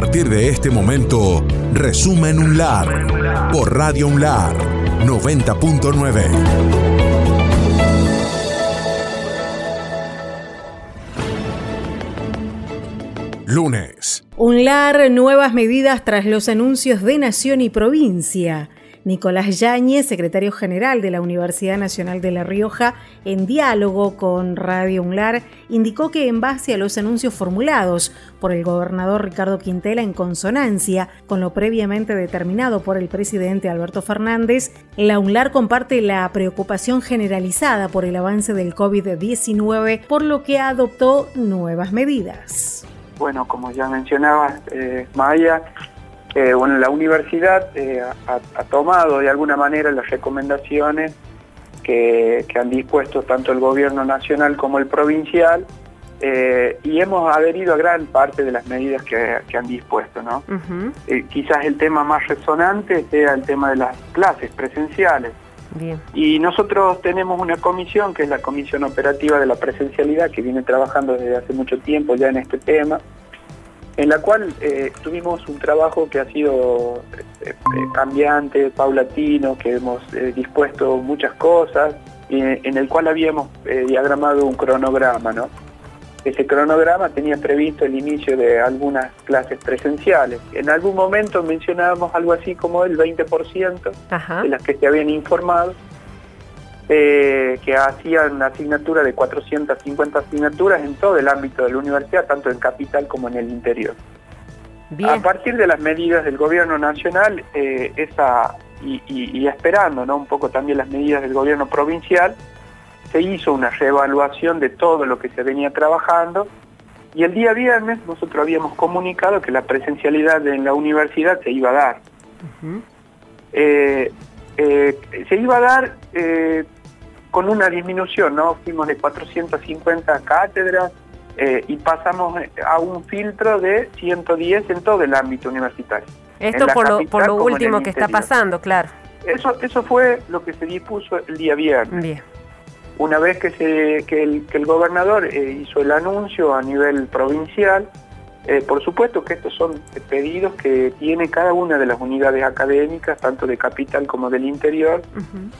partir de este momento, Resumen UNLAR por Radio UNLAR 90.9. Lunes. UNLAR, nuevas medidas tras los anuncios de Nación y Provincia. Nicolás Yáñez, secretario general de la Universidad Nacional de La Rioja, en diálogo con Radio UNLAR, indicó que en base a los anuncios formulados por el gobernador Ricardo Quintela en consonancia con lo previamente determinado por el presidente Alberto Fernández, la UNLAR comparte la preocupación generalizada por el avance del COVID-19, por lo que adoptó nuevas medidas. Bueno, como ya mencionaba eh, Maya, eh, bueno, la universidad eh, ha, tomado de alguna manera las recomendaciones que, han dispuesto tanto el gobierno nacional como el provincial eh, y hemos adherido a gran parte de las medidas que, han dispuesto. ¿no? quizás el tema más resonante sea el tema de las clases presenciales. Y nosotros tenemos una comisión, que es la Comisión Operativa de la Presencialidad, que viene trabajando desde hace mucho tiempo ya en este tema en la cual eh, tuvimos un trabajo que ha sido eh, eh, cambiante, paulatino, que hemos dispuesto muchas cosas, y en el cual habíamos diagramado un cronograma, ¿no? Ese cronograma tenía previsto el inicio de algunas clases presenciales. En algún momento mencionábamos algo así como el 20% de las que se habían informado, eh, que hacían asignatura de 450 asignaturas en todo el ámbito de la universidad, tanto en capital como en el interior. A partir de las medidas del gobierno nacional, eh, esa, y, esperando ¿no? un poco también las medidas del gobierno provincial, se hizo una reevaluación de todo lo que se venía trabajando y el día viernes nosotros habíamos comunicado que la presencialidad en la universidad se iba a dar. Eh, se iba a dar con una disminución, ¿no? Fuimos de 450 cátedras eh, y pasamos a un filtro de 110 en todo el ámbito universitario. Esto por lo, por lo último que está pasando, claro. Eso, eso fue lo que se dispuso el día viernes. Bien. Una vez que, se, que, el, que el gobernador eh, hizo el anuncio a nivel provincial, eh, por supuesto que estos son pedidos que tiene cada una de las unidades académicas, tanto de capital como del interior,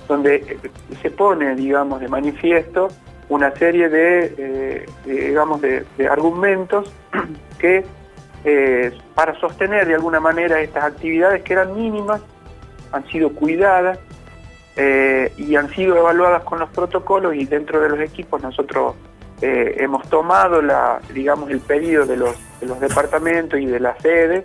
donde eh, se pone, digamos, de manifiesto una serie de, eh, digamos, de, argumentos que para sostener de alguna manera estas actividades que eran mínimas, han sido cuidadas y han sido evaluadas con los protocolos y dentro de los equipos nosotros eh, hemos tomado la, digamos, el pedido de los, los departamentos y de la sede,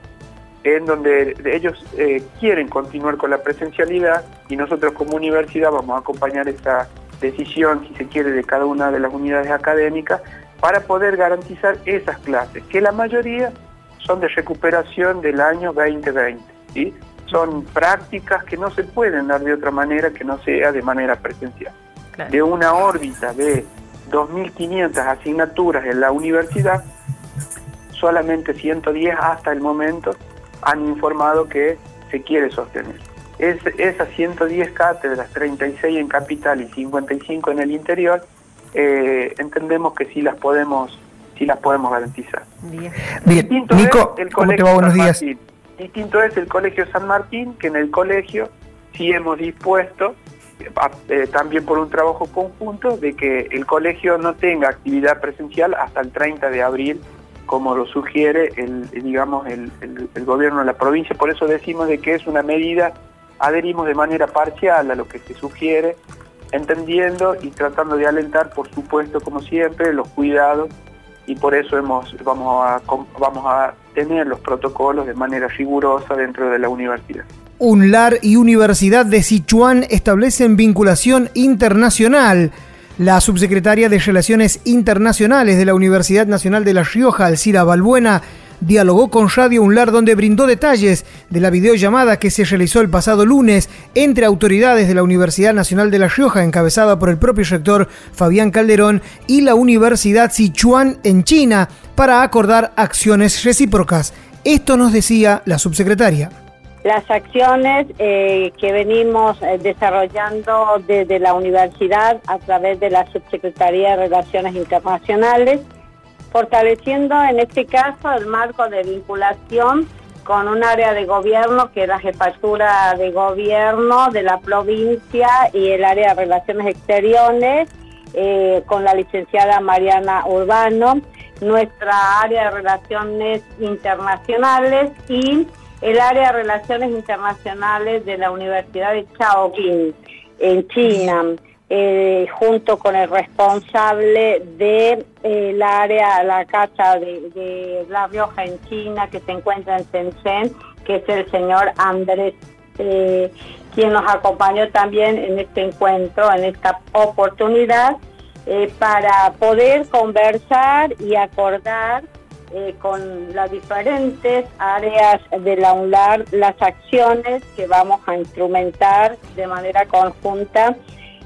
en donde ellos eh, quieren continuar con la presencialidad y nosotros como universidad vamos a acompañar esta decisión, si se quiere, de cada una de las unidades académicas para poder garantizar esas clases, que la mayoría son de recuperación del año 2020. ¿sí? Son prácticas que no se pueden dar de otra manera que no sea de manera presencial. De una órbita de 2.500 asignaturas en la universidad, solamente 110 hasta el momento han informado que se quiere sostener. Es, esas 110 cátedras, 36 en capital y 55 en el interior, eh, entendemos que sí las podemos sí las podemos garantizar. Bien, Nico, el ¿cómo te va? Buenos días. Distinto es el Colegio San Martín, que en el colegio sí hemos dispuesto eh, también por un trabajo conjunto de que el colegio no tenga actividad presencial hasta el 30 de abril, como lo sugiere el, digamos, el, gobierno de la provincia. Por eso decimos de que es una medida, adherimos de manera parcial a lo que se sugiere, entendiendo y tratando de alentar, por supuesto, como siempre, los cuidados y por eso hemos, vamos, a, vamos a tener los protocolos de manera rigurosa dentro de la universidad. UNLAR y Universidad de Sichuan establecen vinculación internacional. La subsecretaria de Relaciones Internacionales de la Universidad Nacional de La Rioja, Alcira Balbuena, dialogó con Radio UNLAR donde brindó detalles de la videollamada que se realizó el pasado lunes entre autoridades de la Universidad Nacional de La Rioja, encabezada por el propio rector Fabián Calderón, y la Universidad Sichuan en China, para acordar acciones recíprocas. Esto nos decía la subsecretaria. Las acciones eh, que venimos eh, desarrollando desde la universidad a través de la Subsecretaría de Relaciones Internacionales fortaleciendo en este caso el marco de vinculación con un área de gobierno que es la jefatura de gobierno de la provincia y el área de relaciones exteriores eh, con la licenciada Mariana Urbano, nuestra área de relaciones internacionales y el área de relaciones internacionales de la Universidad de Chaoqing en China. Eh, junto con el responsable de eh, área, la casa de, La Rioja en China, que se encuentra en Shenzhen, que es el señor Andrés, eh, quien nos acompañó también en este encuentro, en esta oportunidad, eh, para poder conversar y acordar con las diferentes áreas de la UNLAR las acciones que vamos a instrumentar de manera conjunta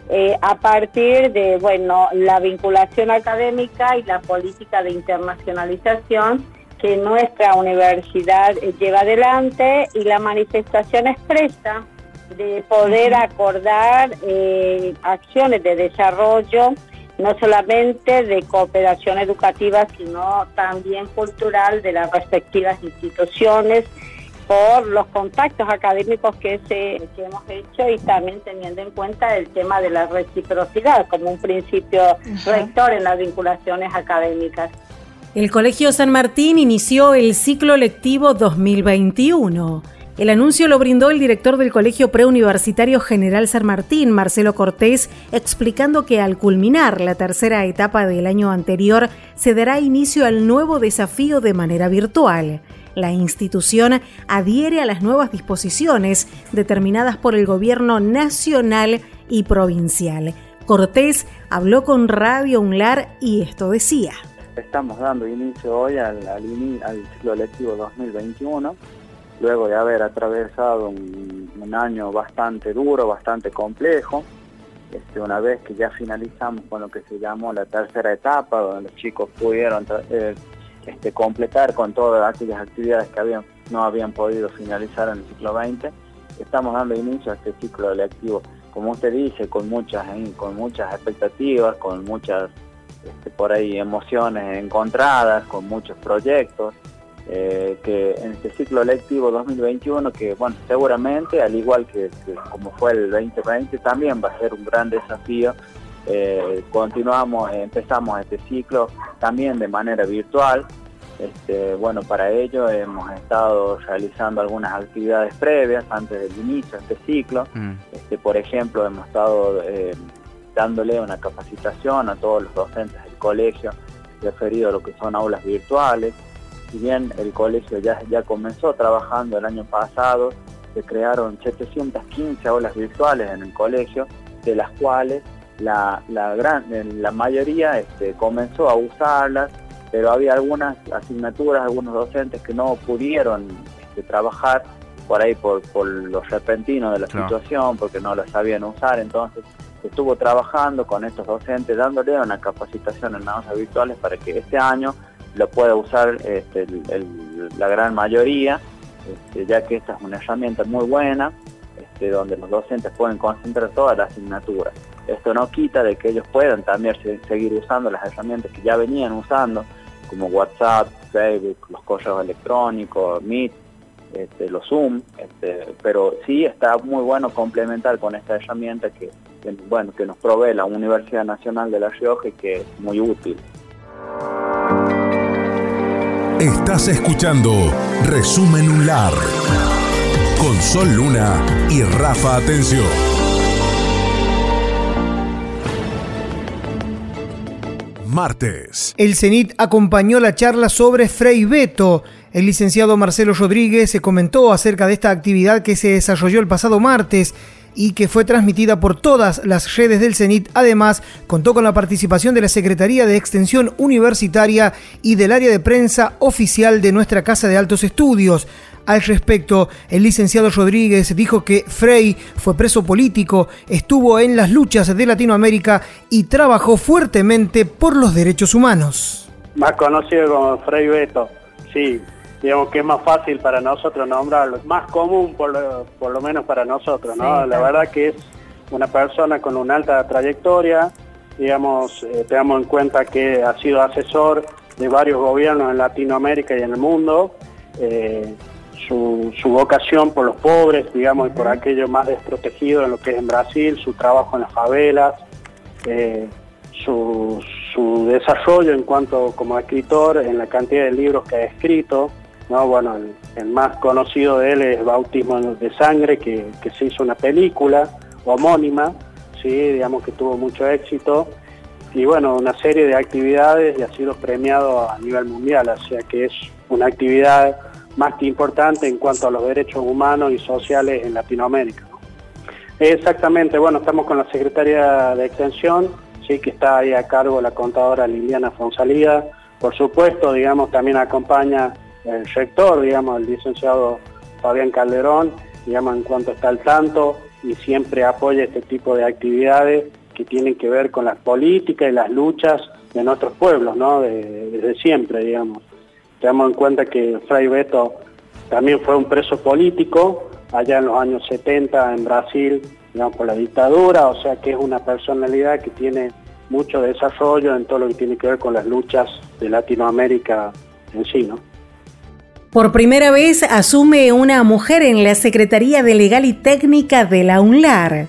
eh, a partir de bueno la vinculación académica y la política de internacionalización que nuestra universidad lleva adelante y la manifestación expresa de poder acordar eh, acciones de desarrollo no solamente de cooperación educativa, sino también cultural de las respectivas instituciones, por los contactos académicos que, se, hemos hecho y también teniendo en cuenta el tema de la reciprocidad como un principio rector en las vinculaciones académicas. El Colegio San Martín inició el ciclo lectivo 2021. El anuncio lo brindó el director del Colegio Preuniversitario General San Martín, Marcelo Cortés, explicando que al culminar la tercera etapa del año anterior se dará inicio al nuevo desafío de manera virtual. La institución adhiere a las nuevas disposiciones determinadas por el gobierno nacional y provincial. Cortés habló con Radio UNLAR y esto decía. Estamos dando inicio hoy al, ciclo lectivo 2021, luego de haber atravesado un, año bastante duro, bastante complejo. Este, una vez que ya finalizamos con lo que se llamó la tercera etapa, donde los chicos pudieron eh, este, completar con todas aquellas actividades que no habían podido finalizar en el ciclo 20. Estamos dando inicio a este ciclo lectivo, como usted dice, con muchas, con muchas expectativas, con muchas este, por ahí emociones encontradas, con muchos proyectos. Eh, que en este ciclo lectivo 2021, que bueno, seguramente, al igual que, como fue el 2020, también va a ser un gran desafío eh, continuamos, empezamos este ciclo también de manera virtual. Este, bueno, para ello hemos estado realizando algunas actividades previas antes del inicio de este ciclo. Mm. Este, por ejemplo, hemos estado eh, dándole una capacitación a todos los docentes del colegio referido a lo que son aulas virtuales. Si bien el colegio ya, ya comenzó trabajando el año pasado, se crearon 715 aulas virtuales en el colegio, de las cuales la, la, gran, la mayoría este, comenzó a usarlas, pero había algunas asignaturas, algunos docentes que no pudieron este, trabajar por ahí por, por lo repentino de la situación, porque no las sabían usar, entonces estuvo trabajando con estos docentes, dándole una capacitación en aulas virtuales para que este año lo pueda usar este, la gran mayoría, este, ya que esta es una herramienta muy buena, este, donde los docentes pueden concentrar todas las asignaturas. Esto no quita de que ellos puedan también seguir usando las herramientas que ya venían usando, como WhatsApp, Facebook, los correos electrónicos, Meet, este, los Zoom, este, pero sí está muy bueno complementar con esta herramienta que, bueno, que nos provee la Universidad Nacional de La Rioja y que es muy útil. Estás escuchando Resumen UNLAR con Sol Luna y Rafa Atención. Martes. El CENIT acompañó la charla sobre Frei Beto. El licenciado Marcelo Rodríguez se comentó acerca de esta actividad que se desarrolló el pasado martes y que fue transmitida por todas las redes del CENIT. Además, contó con la participación de la Secretaría de Extensión Universitaria y del área de prensa oficial de nuestra Casa de Altos Estudios. Al respecto, el licenciado Rodríguez dijo que Frey fue preso político, estuvo en las luchas de Latinoamérica y trabajó fuertemente por los derechos humanos. Más conocido como Frei Beto, sí, digamos que es más fácil para nosotros nombrarlo, más común por lo, menos para nosotros, ¿no? La verdad que es una persona con una alta trayectoria, digamos, eh, tengamos en cuenta que ha sido asesor de varios gobiernos en Latinoamérica y en el mundo, eh, su, vocación por los pobres, digamos, y por aquellos más desprotegidos en lo que es en Brasil, su trabajo en las favelas, eh, su, desarrollo en cuanto como escritor, en la cantidad de libros que ha escrito. ¿no? Bueno, el, más conocido de él es Bautismo de Sangre, que, que se hizo una película homónima, ¿sí? digamos que tuvo mucho éxito y bueno, una serie de actividades y ha sido premiado a nivel mundial, o sea que es una actividad más que importante en cuanto a los derechos humanos y sociales en Latinoamérica. Exactamente, bueno, estamos con la Secretaria de Extensión, sí que está ahí a cargo la contadora Liliana Fonsalida, por supuesto, digamos, también acompaña el rector, digamos, el licenciado Fabián Calderón, digamos, en cuanto está al tanto y siempre apoya este tipo de actividades que tienen que ver con las políticas y las luchas de nuestros pueblos, ¿no? desde siempre, digamos. Tenemos en cuenta que Fray Beto también fue un preso político allá en los años 70 en Brasil, digamos, por la dictadura, o sea que es una personalidad que tiene mucho desarrollo en todo lo que tiene que ver con las luchas de Latinoamérica en sí, ¿no? Por primera vez asume una mujer en la Secretaría de Legal y Técnica de la UNLAR.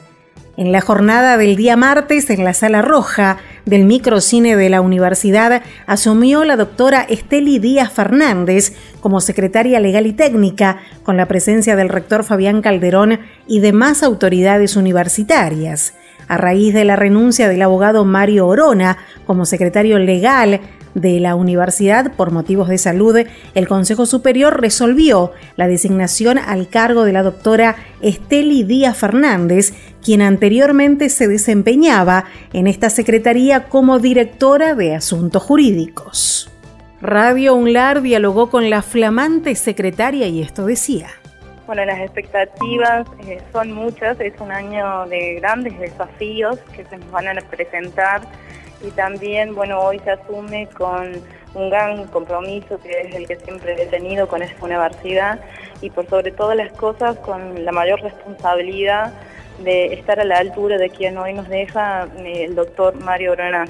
En la jornada del día martes, en la Sala Roja del Microcine de la Universidad, asumió la doctora Esteli Díaz Fernández como secretaria legal y técnica, con la presencia del rector Fabián Calderón y demás autoridades universitarias. A raíz de la renuncia del abogado Mario Orona como secretario legal de la universidad por motivos de salud, el Consejo Superior resolvió la designación al cargo de la doctora Esteli Díaz Fernández, quien anteriormente se desempeñaba en esta secretaría como directora de Asuntos Jurídicos. Radio UNLAR dialogó con la flamante secretaria y esto decía. Bueno, las expectativas eh, son muchas, es un año de grandes desafíos que se nos van a presentar y también, bueno, hoy se asume con un gran compromiso que es el que siempre he tenido con esta universidad y por sobre todas las cosas con la mayor responsabilidad de estar a la altura de quien hoy nos deja eh, el doctor Mario Granán.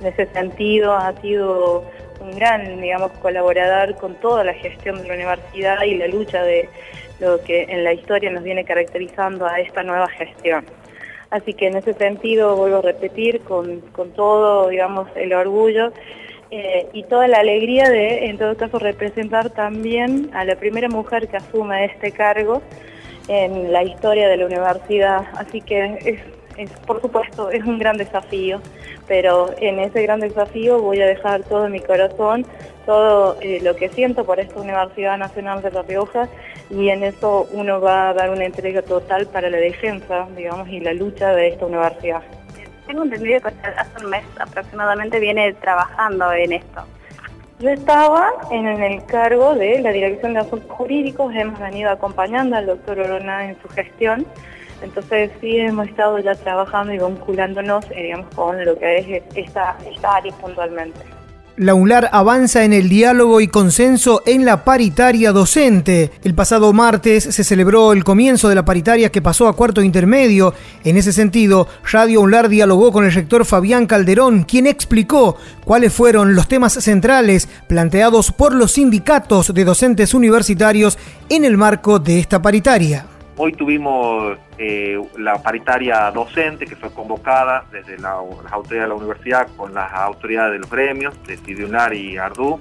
En ese sentido ha sido un gran, digamos, colaborador con toda la gestión de la universidad y la lucha de lo que en la historia nos viene caracterizando a esta nueva gestión. Así que en ese sentido vuelvo a repetir con, todo, digamos, el orgullo eh, y toda la alegría de, en todo caso, representar también a la primera mujer que asume este cargo en la historia de la universidad. Así que es por supuesto, es un gran desafío, pero en ese gran desafío voy a dejar todo mi corazón, todo eh, lo que siento por esta Universidad Nacional de La Rioja y en eso uno va a dar una entrega total para la defensa, digamos, y la lucha de esta universidad. Tengo entendido que hace un mes aproximadamente viene trabajando en esto. Yo estaba en el cargo de la Dirección de Asuntos Jurídicos, hemos venido acompañando al doctor Orona en su gestión entonces sí hemos estado ya trabajando y vinculándonos eh, digamos, con lo que es esta, esta área puntualmente. La UNLAR avanza en el diálogo y consenso en la paritaria docente. El pasado martes se celebró el comienzo de la paritaria que pasó a cuarto intermedio. En ese sentido, Radio UNLAR dialogó con el rector Fabián Calderón, quien explicó cuáles fueron los temas centrales planteados por los sindicatos de docentes universitarios en el marco de esta paritaria. Hoy tuvimos eh, la paritaria docente que fue convocada desde las autoridades de la universidad con las autoridades de los gremios, de Cidunar y Ardú.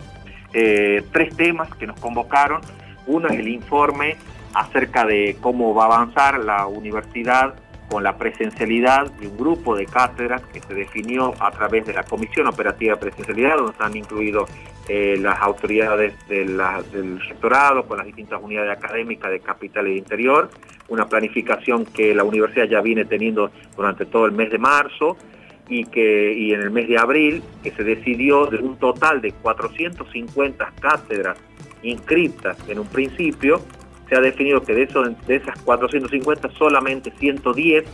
Eh, tres temas que nos convocaron. Uno es el informe acerca de cómo va a avanzar la universidad con la presencialidad de un grupo de cátedras que se definió a través de la Comisión Operativa de Presencialidad, donde están incluidos eh, las autoridades del rectorado con las distintas unidades académicas de capital e interior, una planificación que la universidad ya viene teniendo durante todo el mes de marzo y que y en el mes de abril que se decidió de un total de 450 cátedras inscritas en un principio se ha definido que de, de esas 450 solamente 110,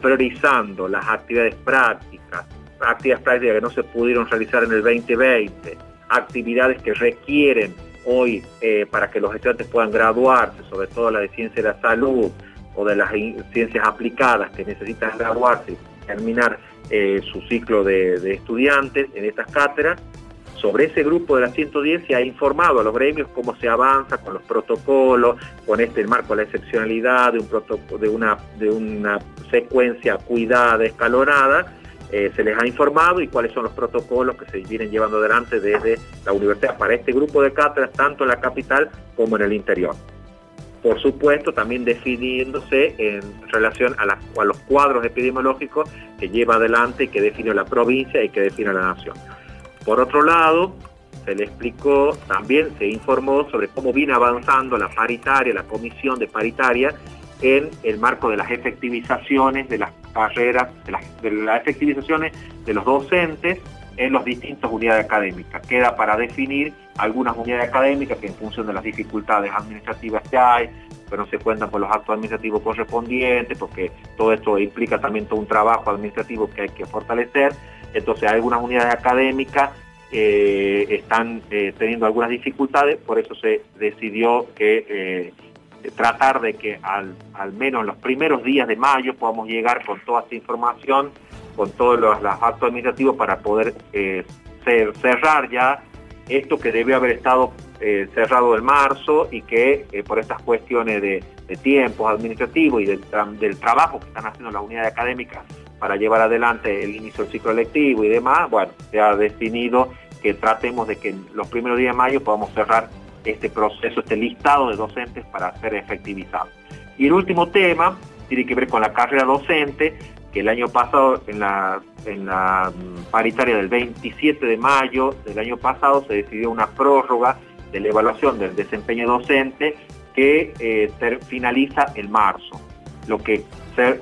priorizando las actividades prácticas, actividades prácticas que no se pudieron realizar en el 2020, actividades que requieren hoy eh, para que los estudiantes puedan graduarse, sobre todo la de ciencia de la salud o de las ciencias aplicadas que necesitan graduarse terminar eh, su ciclo de, estudiantes en estas cátedras, sobre ese grupo de la 110 se ha informado a los gremios cómo se avanza con los protocolos, con este marco de la excepcionalidad, de, un de, una, de una secuencia cuidada, escalonada, eh, se les ha informado y cuáles son los protocolos que se vienen llevando adelante desde la universidad para este grupo de cátedras, tanto en la capital como en el interior. Por supuesto, también definiéndose en relación a, a los cuadros epidemiológicos que lleva adelante y que define la provincia y que define la nación. Por otro lado, se le explicó, también se informó sobre cómo viene avanzando la paritaria, la comisión de paritaria en el marco de las efectivizaciones de las carreras, de las, efectivizaciones de los docentes en las distintas unidades académicas. Queda para definir algunas unidades académicas que en función de las dificultades administrativas que hay, pero no se cuentan con los actos administrativos correspondientes, porque todo esto implica también todo un trabajo administrativo que hay que fortalecer. Entonces algunas unidades académicas eh, están eh, teniendo algunas dificultades, por eso se decidió que eh, tratar de que al, menos en los primeros días de mayo podamos llegar con toda esta información, con todos los, actos administrativos para poder cerrar ya esto que debe haber estado cerrado en marzo y que por estas cuestiones de, tiempos administrativos y del, del trabajo que están haciendo las unidades académicas para llevar adelante el inicio del ciclo lectivo y demás, bueno, se ha definido que tratemos de que en los primeros días de mayo podamos cerrar este proceso, este listado de docentes para ser efectivizado. Y el último tema tiene que ver con la carrera docente, que el año pasado, en la, en la mm, paritaria del 27 de mayo del año pasado, se decidió una prórroga de la evaluación del desempeño docente que eh, finaliza en marzo. Lo que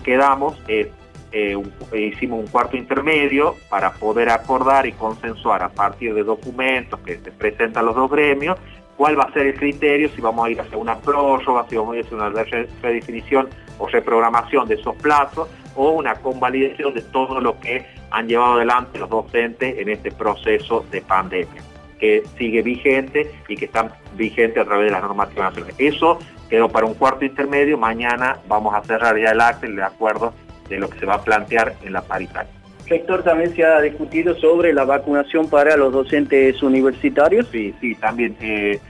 quedamos es eh, hicimos un cuarto intermedio para poder acordar y consensuar a partir de documentos que se presentan los dos gremios cuál va a ser el criterio, si vamos a ir hacia una prórroga, si vamos a ir hacia una redefinición o reprogramación de esos plazos o una convalidación de todo lo que han llevado adelante los docentes en este proceso de pandemia, que sigue vigente y que está vigente a través de las normativas nacionales. Eso quedó para un cuarto intermedio, mañana vamos a cerrar ya el acto de acuerdo de lo que se va a plantear en la paritaria. Rector, también se ha discutido sobre la vacunación para los docentes universitarios. Sí, sí, también eh,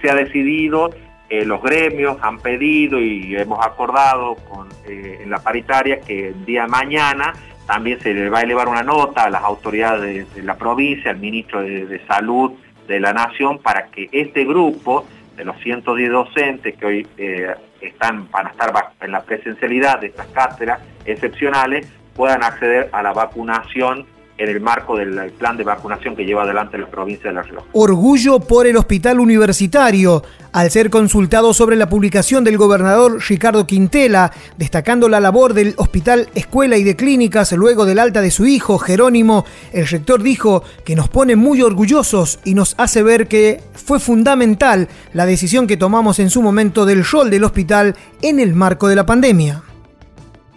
se ha decidido, eh, los gremios han pedido y hemos acordado con, eh, en la paritaria que el día de mañana también se le va a elevar una nota a las autoridades de, la provincia, al ministro de, Salud de la Nación, para que este grupo de los 110 docentes que hoy están, van a estar en la presencialidad de estas cátedras excepcionales puedan acceder a la vacunación en el marco del plan de vacunación que lleva adelante la provincia de La Rioja. Orgullo por el hospital universitario, al ser consultado sobre la publicación del gobernador Ricardo Quintela, destacando la labor del hospital Escuela y de Clínicas luego del alta de su hijo Jerónimo, el rector dijo que nos pone muy orgullosos y nos hace ver que fue fundamental la decisión que tomamos en su momento del rol del hospital en el marco de la pandemia.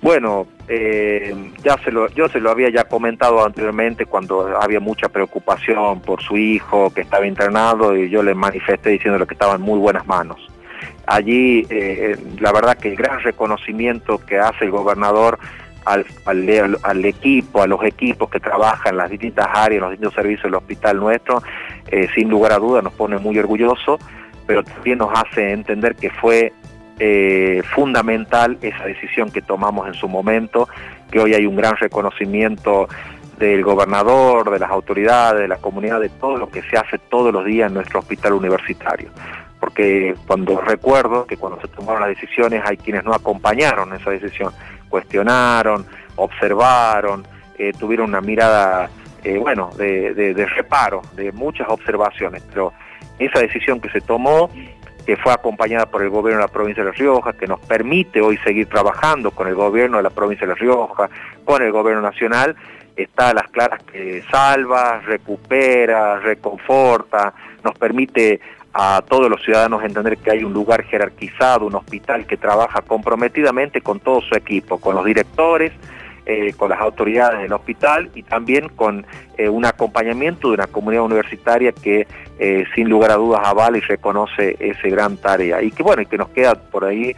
Bueno, eh, ya se lo, yo se lo había ya comentado anteriormente cuando había mucha preocupación por su hijo que estaba internado y yo le manifesté diciéndole que estaba en muy buenas manos. Allí, eh, la verdad que el gran reconocimiento que hace el gobernador al, al, equipo, a los equipos que trabajan en las distintas áreas, en los distintos servicios del hospital nuestro, eh, sin lugar a duda nos pone muy orgulloso, pero también nos hace entender que fue eh, fundamental esa decisión que tomamos en su momento, que hoy hay un gran reconocimiento del gobernador, de las autoridades, de la comunidad, de todo lo que se hace todos los días en nuestro hospital universitario. Porque cuando recuerdo que cuando se tomaron las decisiones hay quienes no acompañaron esa decisión, cuestionaron, observaron, eh, tuvieron una mirada, eh, bueno, de, de reparo, de muchas observaciones, pero esa decisión que se tomó que fue acompañada por el gobierno de la provincia de La Rioja, que nos permite hoy seguir trabajando con el gobierno de la provincia de La Rioja, con el gobierno nacional, está a las claras que salva, recupera, reconforta, nos permite a todos los ciudadanos entender que hay un lugar jerarquizado, un hospital que trabaja comprometidamente con todo su equipo, con los directores, eh, con las autoridades del hospital y también con eh, un acompañamiento de una comunidad universitaria que eh, sin lugar a dudas avala y reconoce ese gran tarea. Y que bueno, y que nos queda por ahí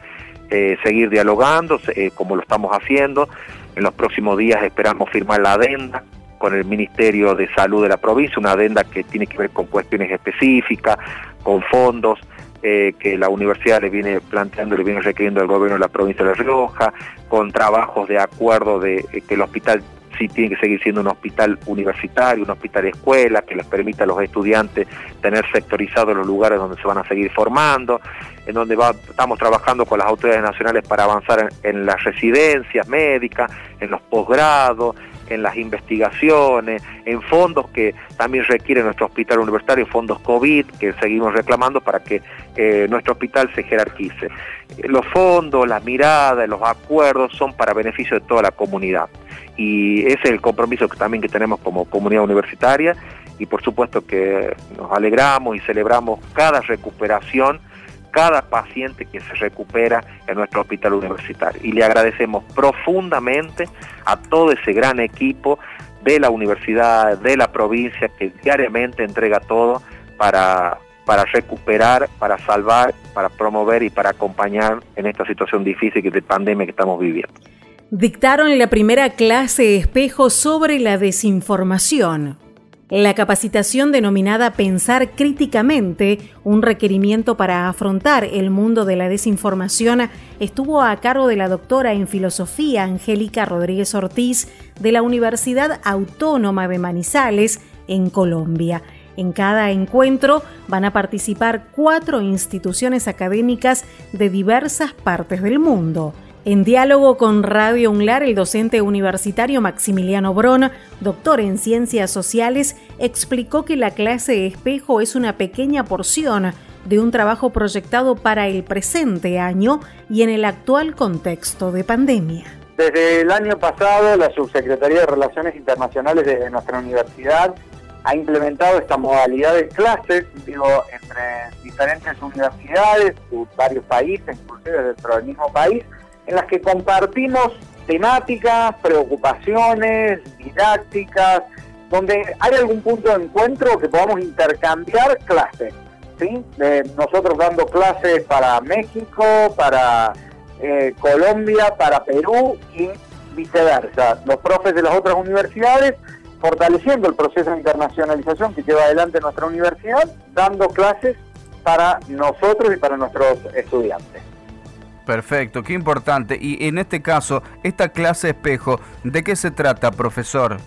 seguir dialogando como lo estamos haciendo. En los próximos días esperamos firmar la adenda con el Ministerio de Salud de la provincia, una adenda que tiene que ver con cuestiones específicas, con fondos eh, que la universidad le viene planteando, le viene requiriendo al gobierno de la provincia de La Rioja, con trabajos de acuerdo de eh, que el hospital sí tiene que seguir siendo un hospital universitario, un hospital escuela, que les permita a los estudiantes tener sectorizados los lugares donde se van a seguir formando, en donde estamos trabajando con las autoridades nacionales para avanzar en las residencias médicas, en los posgrados, en las investigaciones, en fondos que también requiere nuestro hospital universitario, fondos COVID que seguimos reclamando para que eh, nuestro hospital se jerarquice. Los fondos, las miradas, los acuerdos son para beneficio de toda la comunidad y ese es el compromiso que también que tenemos como comunidad universitaria y por supuesto que nos alegramos y celebramos cada recuperación cada paciente que se recupera en nuestro hospital universitario. Y le agradecemos profundamente a todo ese gran equipo de la universidad, de la provincia, que diariamente entrega todo para, para recuperar, para salvar, para promover y para acompañar en esta situación difícil de pandemia que estamos viviendo. Dictaron la primera clase espejo sobre la desinformación. La capacitación denominada Pensar críticamente, un requerimiento para afrontar el mundo de la desinformación, estuvo a cargo de la doctora en filosofía Angélica Rodríguez Ortiz de la Universidad Autónoma de Manizales, en Colombia. En cada encuentro van a participar cuatro instituciones académicas de diversas partes del mundo. En diálogo con Radio UNLAR, el docente universitario Maximiliano Bron, doctor en ciencias sociales, explicó que la clase espejo es una pequeña porción de un trabajo proyectado para el presente año y en el actual contexto de pandemia. Desde el año pasado, la Subsecretaría de Relaciones Internacionales de nuestra universidad ha implementado esta modalidad de clases, digo, entre diferentes universidades, varios países, inclusive dentro del mismo país, en las que compartimos temáticas, preocupaciones, didácticas, donde hay algún punto de encuentro que podamos intercambiar clases. ¿sí? nosotros dando clases para México, para eh, Colombia, para Perú y viceversa. Los profes de las otras universidades fortaleciendo el proceso de internacionalización que lleva adelante nuestra universidad, dando clases para nosotros y para nuestros estudiantes. Perfecto, qué importante. Y en este caso, esta clase espejo, ¿de qué se trata, profesor?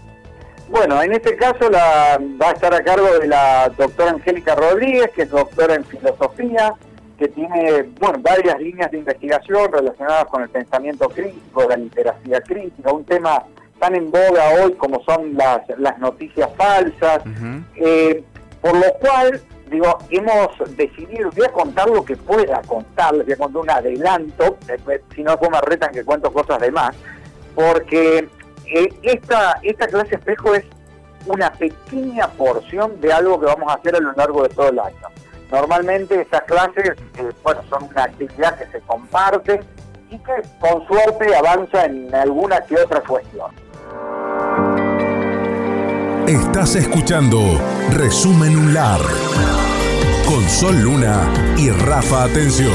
Bueno, en este caso la, va a estar a cargo de la doctora Angélica Rodríguez, que es doctora en filosofía, que tiene bueno, varias líneas de investigación relacionadas con el pensamiento crítico, la literacia crítica, un tema tan en boga hoy como son las, las noticias falsas, eh, por lo cual digo, hemos decidido, voy a contar lo que pueda contar, voy a contar un adelanto, si no después me retan que cuento cosas de más, porque eh, esta, esta clase espejo es una pequeña porción de algo que vamos a hacer a lo largo de todo el año. Normalmente estas clases, eh, bueno, son una actividad que se comparte y que con suerte avanza en alguna que otra cuestión. Estás escuchando Resumen UNLAR con Sol Luna y Rafa Atención.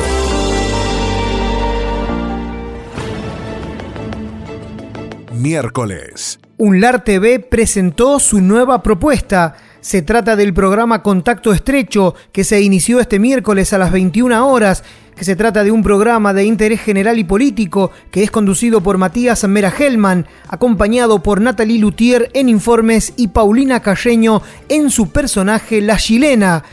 Miércoles. UNLAR TV presentó su nueva propuesta. Se trata del programa Contacto Estrecho que se inició este miércoles a las 21 horas que se trata de un programa de interés general y político que es conducido por Matías Mera Hellman, acompañado por Natalie Lutier en informes y Paulina Calleño en su personaje La Chilena.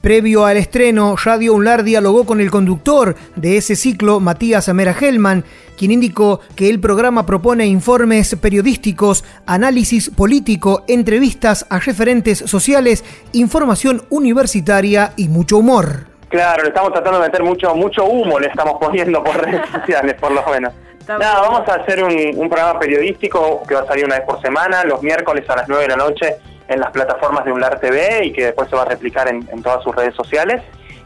Previo al estreno, Radio Unlar dialogó con el conductor de ese ciclo, Matías Amera Hellman, quien indicó que el programa propone informes periodísticos, análisis político, entrevistas a referentes sociales, información universitaria y mucho humor. Claro, le estamos tratando de meter mucho mucho humo, le estamos poniendo por redes sociales, por lo menos. Nada, vamos a hacer un, un programa periodístico que va a salir una vez por semana, los miércoles a las 9 de la noche en las plataformas de UNLAR TV y que después se va a replicar en, todas sus redes sociales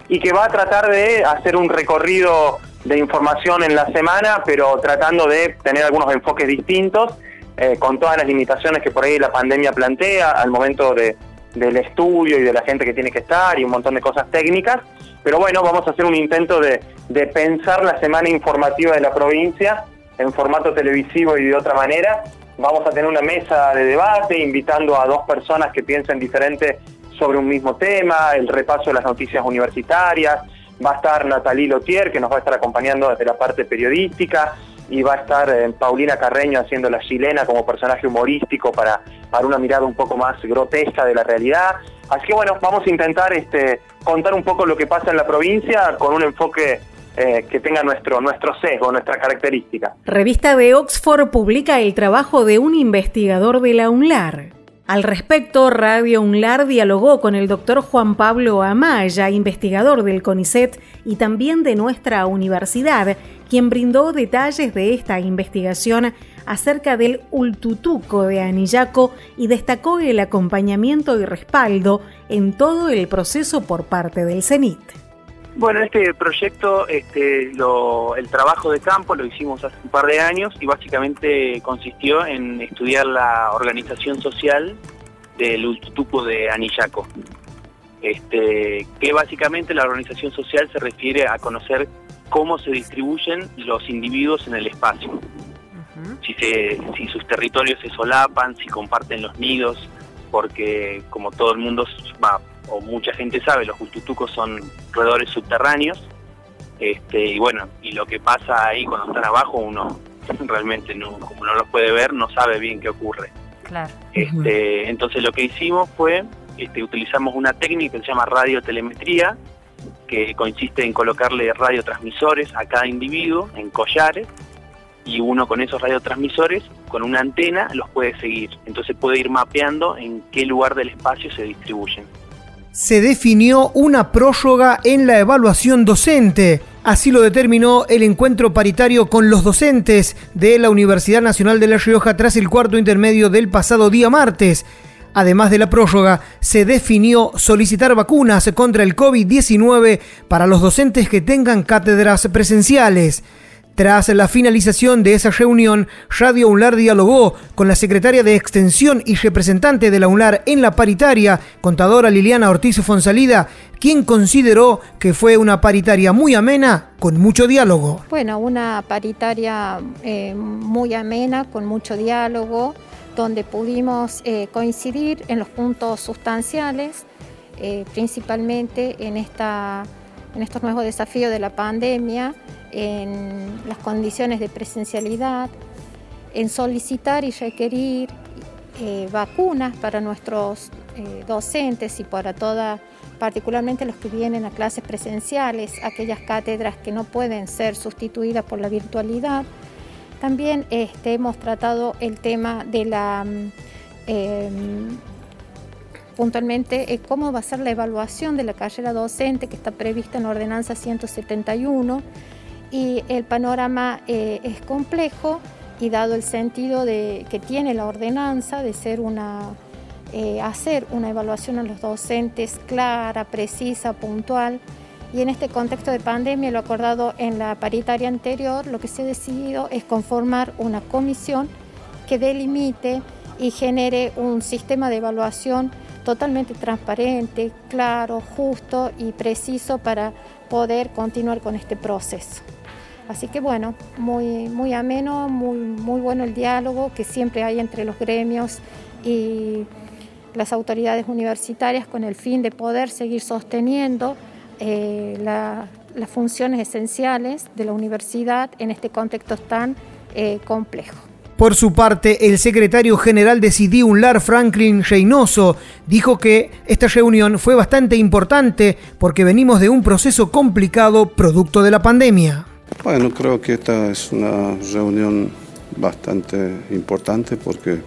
y que va a tratar de hacer un recorrido de información en la semana, pero tratando de tener algunos enfoques distintos, eh, con todas las limitaciones que por ahí la pandemia plantea al momento de, del estudio y de la gente que tiene que estar y un montón de cosas técnicas. Pero bueno, vamos a hacer un intento de, de pensar la semana informativa de la provincia en formato televisivo y de otra manera, vamos a tener una mesa de debate invitando a dos personas que piensen diferente sobre un mismo tema, el repaso de las noticias universitarias, va a estar Natalie Lotier, que nos va a estar acompañando desde la parte periodística, y va a estar eh, Paulina Carreño haciendo la chilena como personaje humorístico para, para una mirada un poco más grotesca de la realidad. Así que bueno, vamos a intentar este, contar un poco lo que pasa en la provincia con un enfoque eh, que tenga nuestro, nuestro sesgo, nuestra característica. Revista de Oxford publica el trabajo de un investigador de la UNLAR. Al respecto, Radio UNLAR dialogó con el doctor Juan Pablo Amaya, investigador del CONICET y también de nuestra universidad, quien brindó detalles de esta investigación acerca del Ultutuco de Anillaco y destacó el acompañamiento y respaldo en todo el proceso por parte del CENIT. Bueno, este proyecto, este, el trabajo de campo lo hicimos hace un par de años y básicamente consistió en estudiar la organización social del Ultutuco de Anillaco. Este, que básicamente la organización social se refiere a conocer cómo se distribuyen los individuos en el espacio. si, si sus territorios se solapan, si comparten los nidos, porque como todo el mundo va, o mucha gente sabe, los cultutucos son roedores subterráneos, este, y bueno, y lo que pasa ahí cuando están abajo, uno realmente no, como no los puede ver, no sabe bien qué ocurre. Claro. Este, entonces lo que hicimos fue, este, utilizamos una técnica que se llama radiotelemetría, que consiste en colocarle radiotransmisores a cada individuo en collares, y uno con esos radiotransmisores, con una antena, los puede seguir. Entonces puede ir mapeando en qué lugar del espacio se distribuyen se definió una próloga en la evaluación docente. Así lo determinó el encuentro paritario con los docentes de la Universidad Nacional de La Rioja tras el cuarto intermedio del pasado día martes. Además de la próloga, se definió solicitar vacunas contra el COVID-19 para los docentes que tengan cátedras presenciales. Tras la finalización de esa reunión, Radio UNLAR dialogó con la secretaria de Extensión y representante de la UNLAR en la paritaria, contadora Liliana Ortiz Fonsalida, quien consideró que fue una paritaria muy amena, con mucho diálogo. Bueno, una paritaria eh, muy amena, con mucho diálogo, donde pudimos eh, coincidir en los puntos sustanciales, eh, principalmente en, esta, en estos nuevos desafíos de la pandemia en las condiciones de presencialidad, en solicitar y requerir eh, vacunas para nuestros eh, docentes y para toda, particularmente los que vienen a clases presenciales, aquellas cátedras que no pueden ser sustituidas por la virtualidad. También este, hemos tratado el tema de la mm, em, puntualmente eh, cómo va a ser la evaluación de la carrera docente que está prevista en ordenanza 171 y el panorama eh, es complejo y dado el sentido de, que tiene la ordenanza de ser una, eh, hacer una evaluación a los docentes clara, precisa, puntual, y en este contexto de pandemia, lo acordado en la paritaria anterior, lo que se ha decidido es conformar una comisión que delimite y genere un sistema de evaluación totalmente transparente, claro, justo y preciso para poder continuar con este proceso. Así que bueno, muy, muy ameno, muy, muy bueno el diálogo que siempre hay entre los gremios y las autoridades universitarias con el fin de poder seguir sosteniendo eh, las funciones esenciales de la universidad en este contexto tan eh, complejo. Por su parte, el secretario general de CIDI Franklin Reynoso, dijo que esta reunión fue bastante importante porque venimos de un proceso complicado producto de la pandemia. Bueno, creo que esta es una reunión bastante importante porque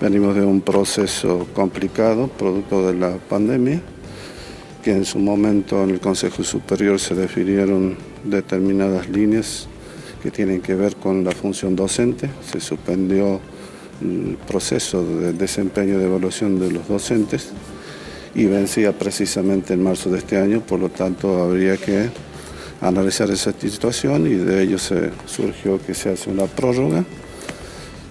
venimos de un proceso complicado, producto de la pandemia, que en su momento en el Consejo Superior se definieron determinadas líneas que tienen que ver con la función docente, se suspendió el proceso de desempeño de evaluación de los docentes y vencía precisamente en marzo de este año, por lo tanto habría que analizar esa situación y de ello se surgió que se hace una prórroga,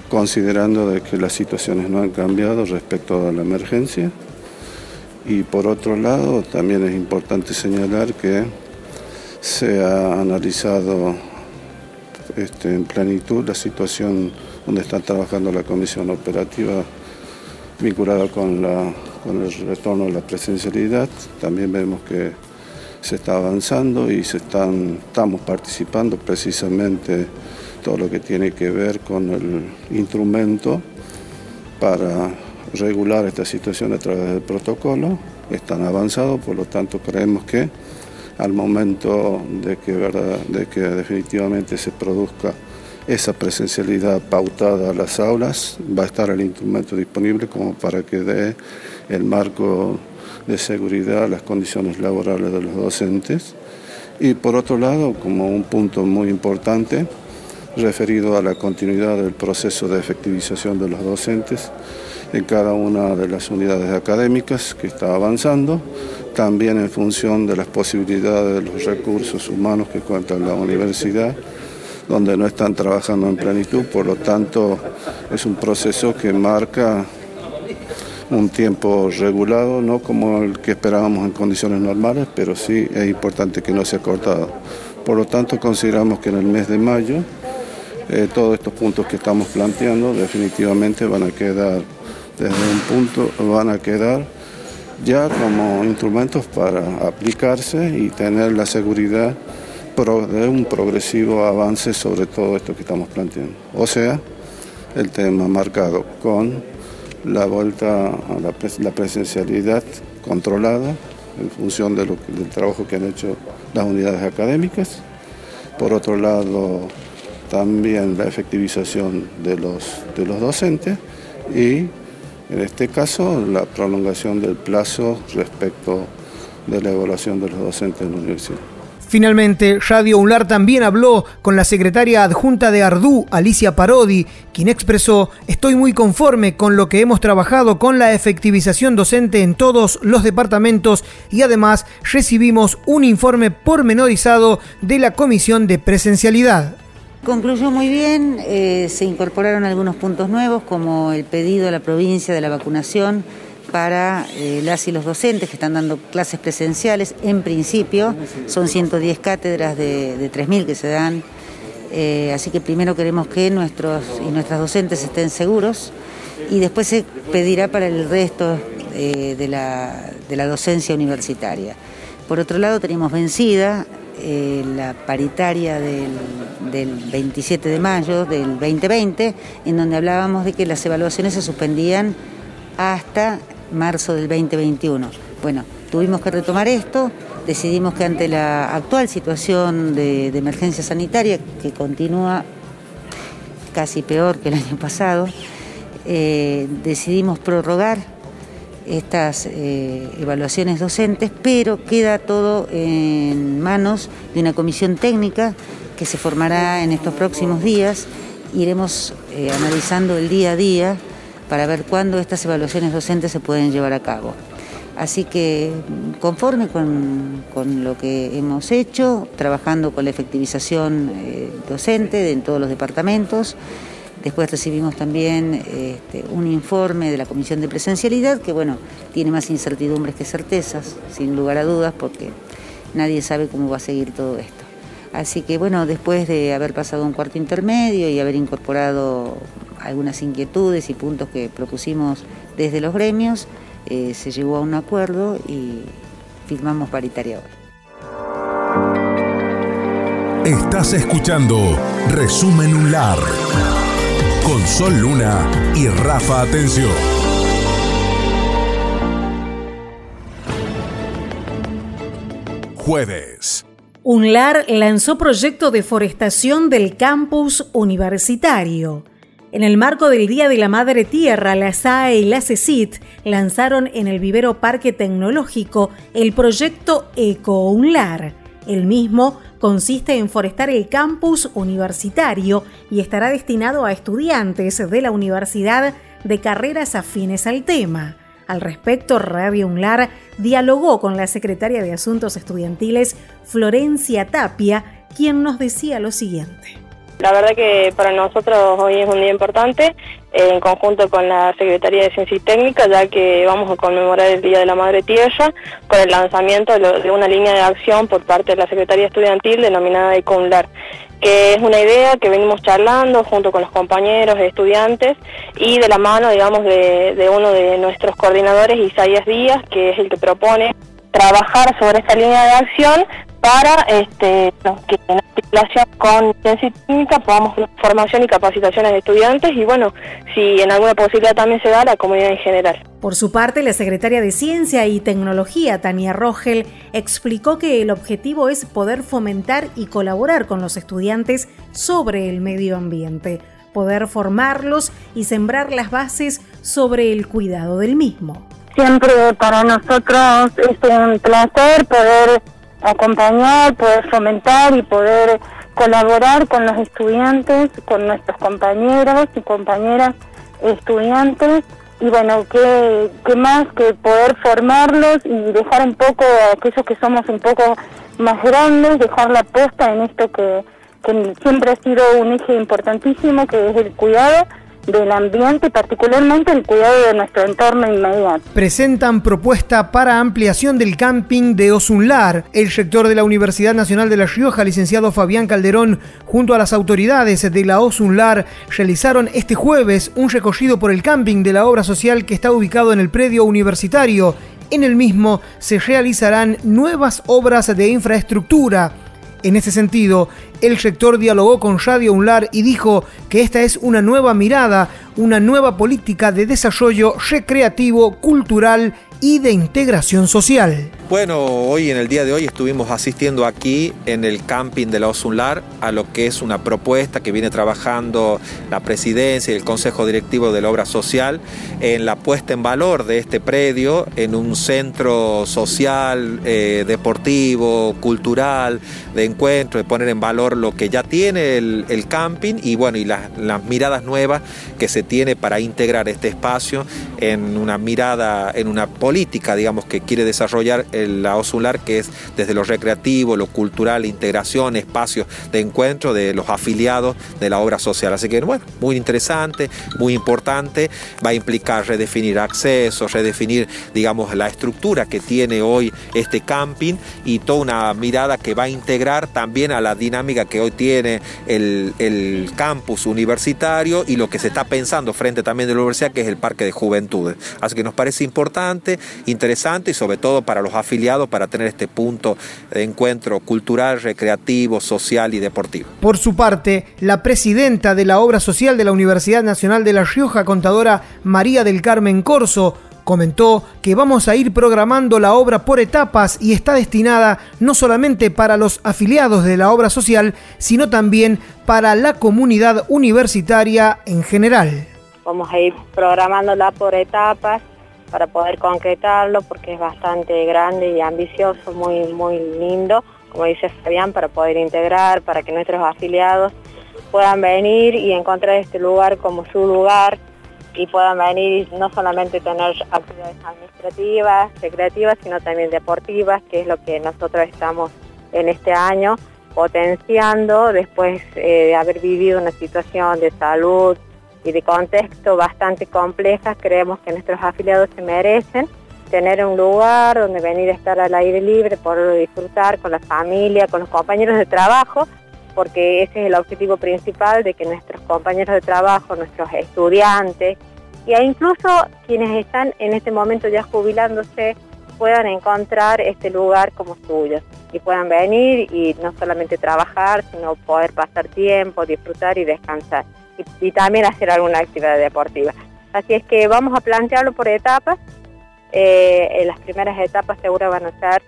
considerando de que las situaciones no han cambiado respecto a la emergencia. Y por otro lado, también es importante señalar que se ha analizado este, en plenitud la situación donde está trabajando la comisión operativa vinculada con, la, con el retorno de la presencialidad. También vemos que se está avanzando y se están, estamos participando precisamente todo lo que tiene que ver con el instrumento para regular esta situación a través del protocolo. Están avanzados, por lo tanto creemos que al momento de que, ¿verdad? de que definitivamente se produzca esa presencialidad pautada a las aulas, va a estar el instrumento disponible como para que dé el marco de seguridad, las condiciones laborales de los docentes. Y por otro lado, como un punto muy importante, referido a la continuidad del proceso de efectivización de los docentes en cada una de las unidades académicas que está avanzando, también en función de las posibilidades de los recursos humanos que cuenta la universidad, donde no están trabajando en plenitud, por lo tanto es un proceso que marca un tiempo regulado, no como el que esperábamos en condiciones normales, pero sí es importante que no sea cortado. Por lo tanto, consideramos que en el mes de mayo eh, todos estos puntos que estamos planteando definitivamente van a quedar, desde un punto, van a quedar ya como instrumentos para aplicarse y tener la seguridad de un progresivo avance sobre todo esto que estamos planteando. O sea, el tema marcado con la vuelta a la, presencialidad controlada en función de del trabajo que han hecho las unidades académicas. Por otro lado, también la efectivización de los, de los docentes y en este caso la prolongación del plazo respecto de la evaluación de los docentes en la universidad. Finalmente, Radio UNLAR también habló con la secretaria adjunta de Ardú, Alicia Parodi, quien expresó, estoy muy conforme con lo que hemos trabajado con la efectivización docente en todos los departamentos y además recibimos un informe pormenorizado de la Comisión de Presencialidad. Concluyó muy bien, eh, se incorporaron algunos puntos nuevos como el pedido a la provincia de la vacunación para eh, las y los docentes que están dando clases presenciales. En principio son 110 cátedras de, 3.000 que se dan, eh, así que primero queremos que nuestros y nuestras docentes estén seguros y después se pedirá para el resto de la, de la docencia universitaria. Por otro lado, tenemos vencida eh, la paritaria del, 27 de mayo del 2020, en donde hablábamos de que las evaluaciones se suspendían hasta marzo del 2021. Bueno, tuvimos que retomar esto, decidimos que ante la actual situación de, emergencia sanitaria, que continúa casi peor que el año pasado, eh, decidimos prorrogar estas eh, evaluaciones docentes, pero queda todo en manos de una comisión técnica que se formará en estos próximos días. Iremos eh, analizando el día a día para ver cuándo estas evaluaciones docentes se pueden llevar a cabo. Así que conforme con, lo que hemos hecho, trabajando con la efectivización eh, docente en todos los departamentos, Después recibimos también este, un informe de la Comisión de Presencialidad que, bueno, tiene más incertidumbres que certezas, sin lugar a dudas, porque nadie sabe cómo va a seguir todo esto. Así que, bueno, después de haber pasado un cuarto intermedio y haber incorporado algunas inquietudes y puntos que propusimos desde los gremios, eh, se llegó a un acuerdo y firmamos paritaria hoy. Estás escuchando Resumen UNLAR con Sol Luna y Rafa Atención. Jueves. UNLAR lanzó proyecto de forestación del campus universitario. En el marco del Día de la Madre Tierra, la SAE y la CECIT lanzaron en el vivero Parque Tecnológico el proyecto Eco UNLAR. El mismo consiste en forestar el campus universitario y estará destinado a estudiantes de la universidad de carreras afines al tema. Al respecto, Radio UNLAR dialogó con la secretaria de Asuntos Estudiantiles, Florencia Tapia, quien nos decía lo siguiente. La verdad que para nosotros hoy es un día importante, eh, en conjunto con la Secretaría de Ciencia y Técnica, ya que vamos a conmemorar el Día de la Madre Tierra con el lanzamiento de, una línea de acción por parte de la Secretaría Estudiantil denominada ECONLAR, que es una idea que venimos charlando junto con los compañeros estudiantes y de la mano, digamos, de, de uno de nuestros coordinadores, Isaías Díaz, que es el que propone trabajar sobre esta línea de acción para este, que en articulación con ciencia y técnica podamos formación y capacitaciones de estudiantes y bueno, si en alguna posibilidad también se da la comunidad en general. Por su parte, la secretaria de Ciencia y Tecnología, Tania Rogel, explicó que el objetivo es poder fomentar y colaborar con los estudiantes sobre el medio ambiente, poder formarlos y sembrar las bases sobre el cuidado del mismo. Siempre para nosotros es un placer poder acompañar, poder fomentar y poder colaborar con los estudiantes, con nuestros compañeros y compañeras estudiantes. Y bueno, qué, qué más que poder formarlos y dejar un poco a aquellos que somos un poco más grandes, dejar la posta en esto que, que siempre ha sido un eje importantísimo, que es el cuidado del ambiente y particularmente el cuidado de nuestro entorno inmediato. Presentan propuesta para ampliación del camping de Osunlar. El rector de la Universidad Nacional de La Rioja, licenciado Fabián Calderón, junto a las autoridades de la Osunlar, realizaron este jueves un recorrido por el camping de la obra social que está ubicado en el predio universitario. En el mismo se realizarán nuevas obras de infraestructura en ese sentido, el rector dialogó con Radio UNLAR y dijo que esta es una nueva mirada, una nueva política de desarrollo recreativo, cultural y de integración social. Bueno, hoy en el día de hoy estuvimos asistiendo aquí en el camping de la Osunlar a lo que es una propuesta que viene trabajando la presidencia y el consejo directivo de la obra social en la puesta en valor de este predio en un centro social, eh, deportivo, cultural, de encuentro, de poner en valor lo que ya tiene el, camping y bueno, y las, las miradas nuevas que se tiene para integrar este espacio en una mirada, en una política, digamos, que quiere desarrollar la OSULAR, que es desde lo recreativo, lo cultural, integración, espacios de encuentro de los afiliados de la obra social. Así que, bueno, muy interesante, muy importante, va a implicar redefinir accesos, redefinir, digamos, la estructura que tiene hoy este camping y toda una mirada que va a integrar también a la dinámica que hoy tiene el, el campus universitario y lo que se está pensando frente también de la universidad, que es el Parque de Juventudes. Así que nos parece importante, interesante y sobre todo para los afiliados para tener este punto de encuentro cultural, recreativo, social y deportivo. Por su parte, la presidenta de la obra social de la Universidad Nacional de La Rioja, contadora María del Carmen Corso, comentó que vamos a ir programando la obra por etapas y está destinada no solamente para los afiliados de la obra social, sino también para la comunidad universitaria en general. Vamos a ir programándola por etapas para poder concretarlo porque es bastante grande y ambicioso, muy, muy lindo, como dice Fabián, para poder integrar, para que nuestros afiliados puedan venir y encontrar este lugar como su lugar y puedan venir no solamente tener actividades administrativas, recreativas, sino también deportivas, que es lo que nosotros estamos en este año potenciando después eh, de haber vivido una situación de salud y de contexto bastante complejas, creemos que nuestros afiliados se merecen tener un lugar donde venir a estar al aire libre, poder disfrutar con la familia, con los compañeros de trabajo, porque ese es el objetivo principal de que nuestros compañeros de trabajo, nuestros estudiantes e incluso quienes están en este momento ya jubilándose puedan encontrar este lugar como suyo y puedan venir y no solamente trabajar, sino poder pasar tiempo, disfrutar y descansar y, también hacer alguna actividad deportiva. Así es que vamos a plantearlo por etapas. Eh, en las primeras etapas seguro van a ser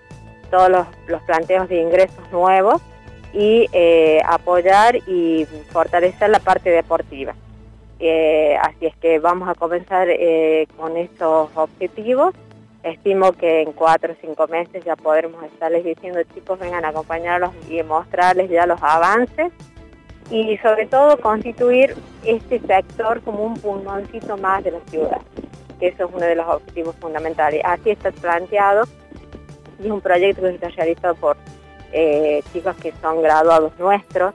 todos los, planteos de ingresos nuevos y eh, apoyar y fortalecer la parte deportiva. Eh, así es que vamos a comenzar con estos objetivos. Estimo que en cuatro o cinco meses ya podremos estarles diciendo, chicos, vengan a acompañarlos y mostrarles ya los avances y sobre todo constituir este sector como un pulmoncito más de la ciudad, eso es uno de los objetivos fundamentales. Así está planteado y es un proyecto que está realizado por eh, chicos que son graduados nuestros,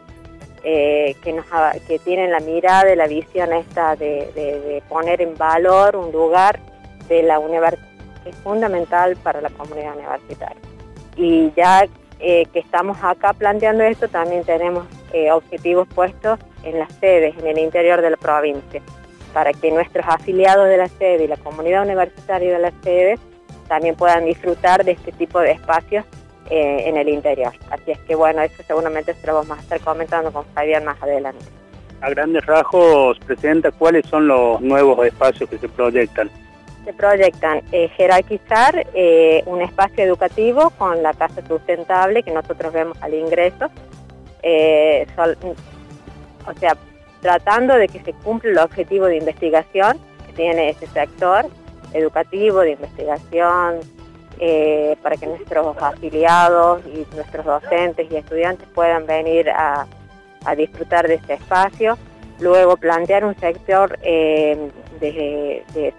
eh, que tienen la mirada y la visión esta de, poner en valor un lugar de la universidad que es fundamental para la comunidad universitaria. Y ya eh, que estamos acá planteando esto, también tenemos eh, objetivos puestos en las sedes, en el interior de la provincia, para que nuestros afiliados de la sede y la comunidad universitaria de la sede también puedan disfrutar de este tipo de espacios eh, en el interior. Así es que bueno, eso seguramente se lo vamos a estar comentando con Fabián más adelante. A grandes rasgos, Presidenta, ¿cuáles son los nuevos espacios que se proyectan? Se proyectan eh, jerarquizar eh, un espacio educativo con la casa sustentable que nosotros vemos al ingreso, o sea, tratando de que se cumpla el objetivo de investigación que tiene ese sector educativo, de investigación, eh, para que nuestros afiliados y nuestros docentes y estudiantes puedan venir a, disfrutar de este espacio. Luego plantear un sector eh,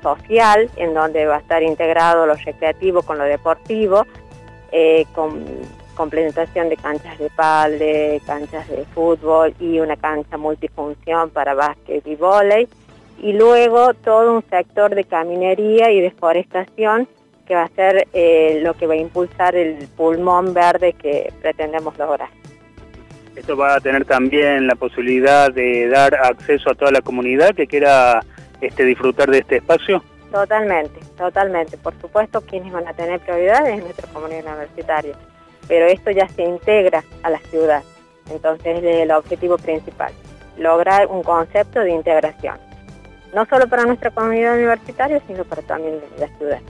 social en donde va a estar integrado lo recreativo con lo deportivo, eh, con complementación de canchas de palde, canchas de fútbol y una cancha multifunción para básquet y vóley. Y luego todo un sector de caminería y deforestación que va a ser eh, lo que va a impulsar el pulmón verde que pretendemos lograr. Esto va a tener también la posibilidad de dar acceso a toda la comunidad que quiera este, disfrutar de este espacio. Totalmente, totalmente. Por supuesto, quienes van a tener prioridades es nuestra comunidad universitaria, pero esto ya se integra a la ciudad. Entonces, es el objetivo principal, lograr un concepto de integración, no solo para nuestra comunidad universitaria, sino para también la ciudad.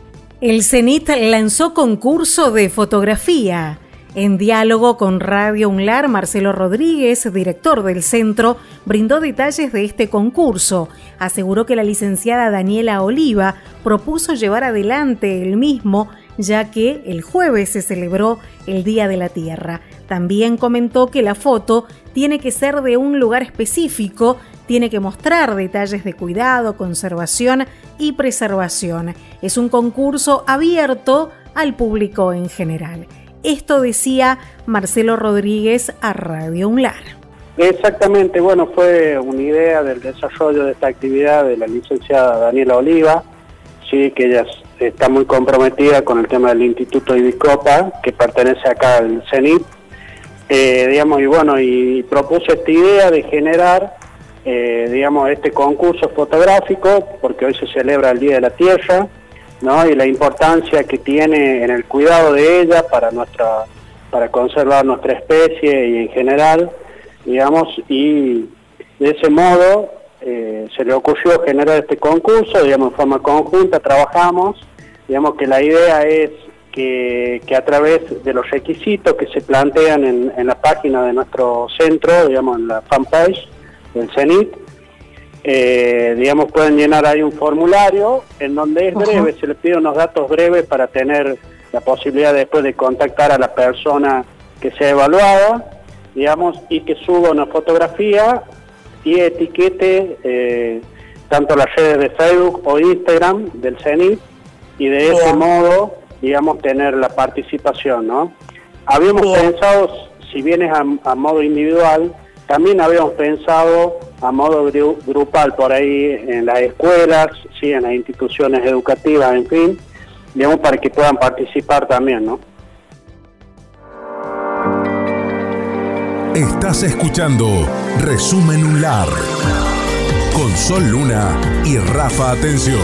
El CENIT lanzó concurso de fotografía. En diálogo con Radio UNLAR, Marcelo Rodríguez, director del centro, brindó detalles de este concurso. Aseguró que la licenciada Daniela Oliva propuso llevar adelante el mismo, ya que el jueves se celebró el Día de la Tierra. También comentó que la foto tiene que ser de un lugar específico tiene que mostrar detalles de cuidado, conservación y preservación. Es un concurso abierto al público en general. Esto decía Marcelo Rodríguez a Radio UNLAR. Exactamente, bueno, fue una idea del desarrollo de esta actividad de la licenciada Daniela Oliva, sí, que ella está muy comprometida con el tema del Instituto Ibicopa, que pertenece acá al CENIT, eh, digamos, y bueno, y propuso esta idea de generar eh, digamos, este concurso fotográfico, porque hoy se celebra el Día de la Tierra, ¿no? y la importancia que tiene en el cuidado de ella para, nuestra, para conservar nuestra especie y en general, digamos, y de ese modo eh, se le ocurrió generar este concurso, digamos, en forma conjunta, trabajamos, digamos que la idea es que, a través de los requisitos que se plantean en, en la página de nuestro centro, digamos, en la fanpage, del CENIT, eh, digamos, pueden llenar ahí un formulario en donde es breve, se les pide unos datos breves para tener la posibilidad después de contactar a la persona que sea evaluada, digamos, y que suba una fotografía y etiquete eh, tanto las redes de Facebook o Instagram del CENIT y de ese modo, digamos, tener la participación, ¿no? Habíamos pensado, si bien es a modo individual, también habíamos pensado a modo grupal por ahí en las escuelas, sí, en las instituciones educativas, en fin, digamos para que puedan participar también, ¿no? Estás escuchando Resumen UNLAR con Sol Luna y Rafa Atención.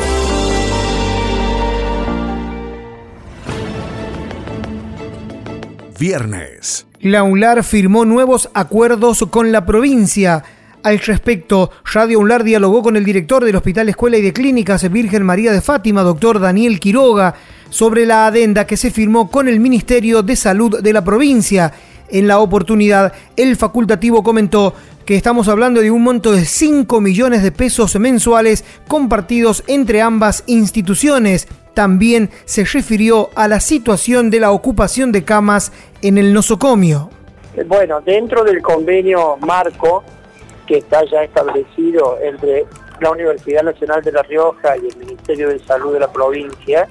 Viernes. La UNLAR firmó nuevos acuerdos con la provincia. Al respecto, Radio UNLAR dialogó con el director del Hospital Escuela y de Clínicas Virgen María de Fátima, doctor Daniel Quiroga, sobre la adenda que se firmó con el Ministerio de Salud de la provincia. En la oportunidad, el facultativo comentó que estamos hablando de un monto de 5 millones de pesos mensuales compartidos entre ambas instituciones. También se refirió a la situación de la ocupación de camas en el nosocomio. Bueno, dentro del convenio marco que está ya establecido entre la Universidad Nacional de La Rioja y el Ministerio de Salud de la provincia,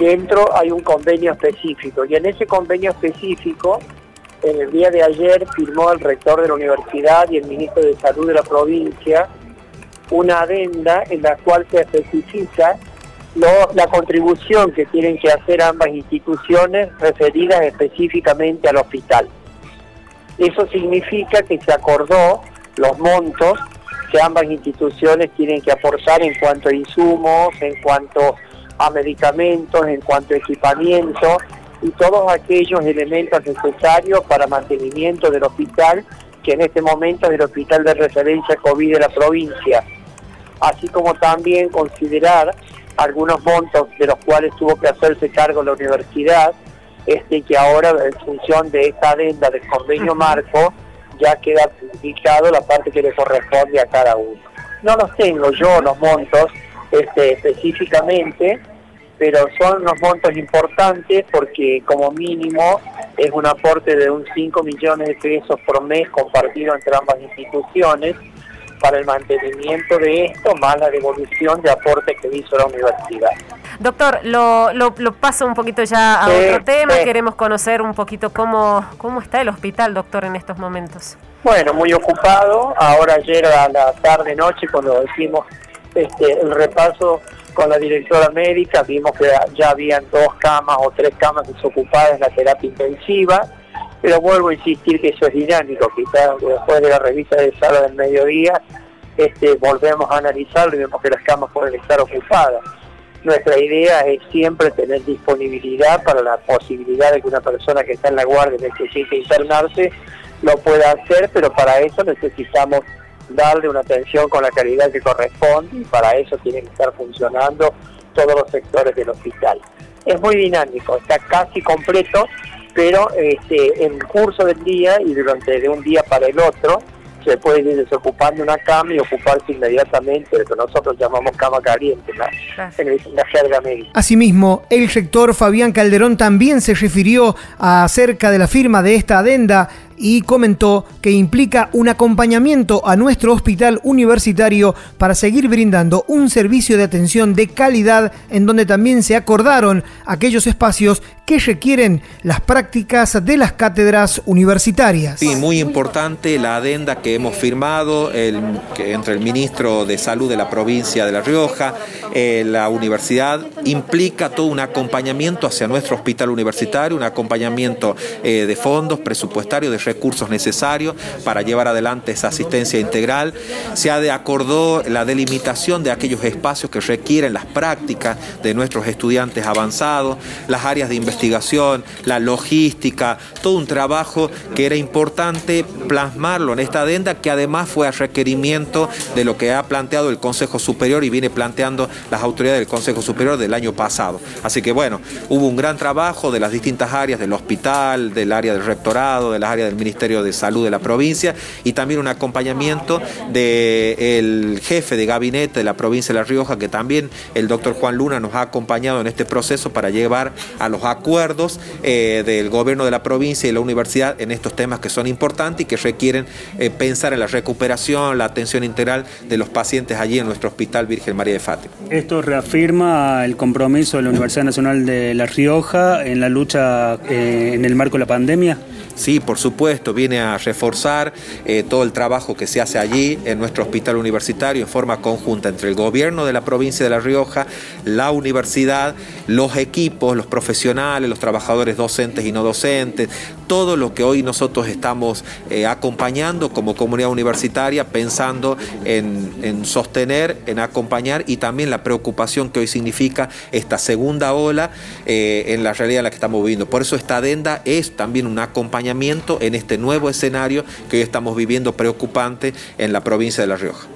dentro hay un convenio específico y en ese convenio específico en el día de ayer firmó el rector de la universidad y el ministro de Salud de la provincia una adenda en la cual se especifica la contribución que tienen que hacer ambas instituciones referidas específicamente al hospital. Eso significa que se acordó los montos que ambas instituciones tienen que aportar en cuanto a insumos, en cuanto a medicamentos, en cuanto a equipamiento y todos aquellos elementos necesarios para mantenimiento del hospital, que en este momento es el hospital de referencia COVID de la provincia, así como también considerar algunos montos de los cuales tuvo que hacerse cargo la universidad, este que ahora en función de esta adenda del convenio marco ya queda indicado la parte que le corresponde a cada uno. No los tengo yo los montos este, específicamente, pero son unos montos importantes porque como mínimo es un aporte de un 5 millones de pesos por mes compartido entre ambas instituciones para el mantenimiento de esto, más la devolución de aporte que hizo la universidad. Doctor, lo, lo, paso un poquito ya a otro tema, queremos conocer un poquito cómo, cómo está el hospital, doctor, en estos momentos. Bueno, muy ocupado, ahora ayer a la tarde-noche cuando hicimos este, el repaso con la directora médica, vimos que ya habían dos camas o tres camas desocupadas en la terapia intensiva, pero vuelvo a insistir que eso es dinámico, quizás después de la revista de sala del mediodía este, volvemos a analizarlo y vemos que las camas pueden estar ocupadas. Nuestra idea es siempre tener disponibilidad para la posibilidad de que una persona que está en la guardia necesite internarse, lo pueda hacer, pero para eso necesitamos darle una atención con la calidad que corresponde y para eso tienen que estar funcionando todos los sectores del hospital. Es muy dinámico, está casi completo, pero este, en el curso del día y durante de un día para el otro se puede ir desocupando una cama y ocuparse inmediatamente lo que nosotros llamamos cama caliente, ¿no? en la jerga médica. Asimismo, el rector Fabián Calderón también se refirió acerca de la firma de esta adenda y comentó que implica un acompañamiento a nuestro hospital universitario para seguir brindando un servicio de atención de calidad en donde también se acordaron aquellos espacios que requieren las prácticas de las cátedras universitarias. Sí, muy importante la adenda que hemos firmado entre el ministro de Salud de la provincia de La Rioja, eh, la universidad, implica todo un acompañamiento hacia nuestro hospital universitario, un acompañamiento eh, de fondos presupuestarios, de recursos necesarios para llevar adelante esa asistencia integral. Se ha de acordó la delimitación de aquellos espacios que requieren las prácticas de nuestros estudiantes avanzados, las áreas de investigación, la logística, todo un trabajo que era importante plasmarlo en esta adenda que además fue a requerimiento de lo que ha planteado el Consejo Superior y viene planteando las autoridades del Consejo Superior del año pasado. Así que bueno, hubo un gran trabajo de las distintas áreas del hospital, del área del rectorado, del área del Ministerio de Salud de la provincia y también un acompañamiento del jefe de gabinete de la provincia de La Rioja, que también el doctor Juan Luna nos ha acompañado en este proceso para llevar a los acuerdos eh, del gobierno de la provincia y la universidad en estos temas que son importantes y que requieren eh, pensar en la recuperación, la atención integral de los pacientes allí en nuestro Hospital Virgen María de Fátima. Esto reafirma el compromiso de la Universidad Nacional de La Rioja en la lucha eh, en el marco de la pandemia. Sí, por supuesto, viene a reforzar eh, todo el trabajo que se hace allí en nuestro hospital universitario en forma conjunta entre el gobierno de la provincia de La Rioja, la universidad, los equipos, los profesionales, los trabajadores docentes y no docentes, todo lo que hoy nosotros estamos eh, acompañando como comunidad universitaria, pensando en, sostener, en acompañar y también la preocupación que hoy significa esta segunda ola eh, en la realidad en la que estamos viviendo. Por eso esta adenda es también un acompañamiento en este nuevo escenario que hoy estamos viviendo preocupante en la provincia de La Rioja.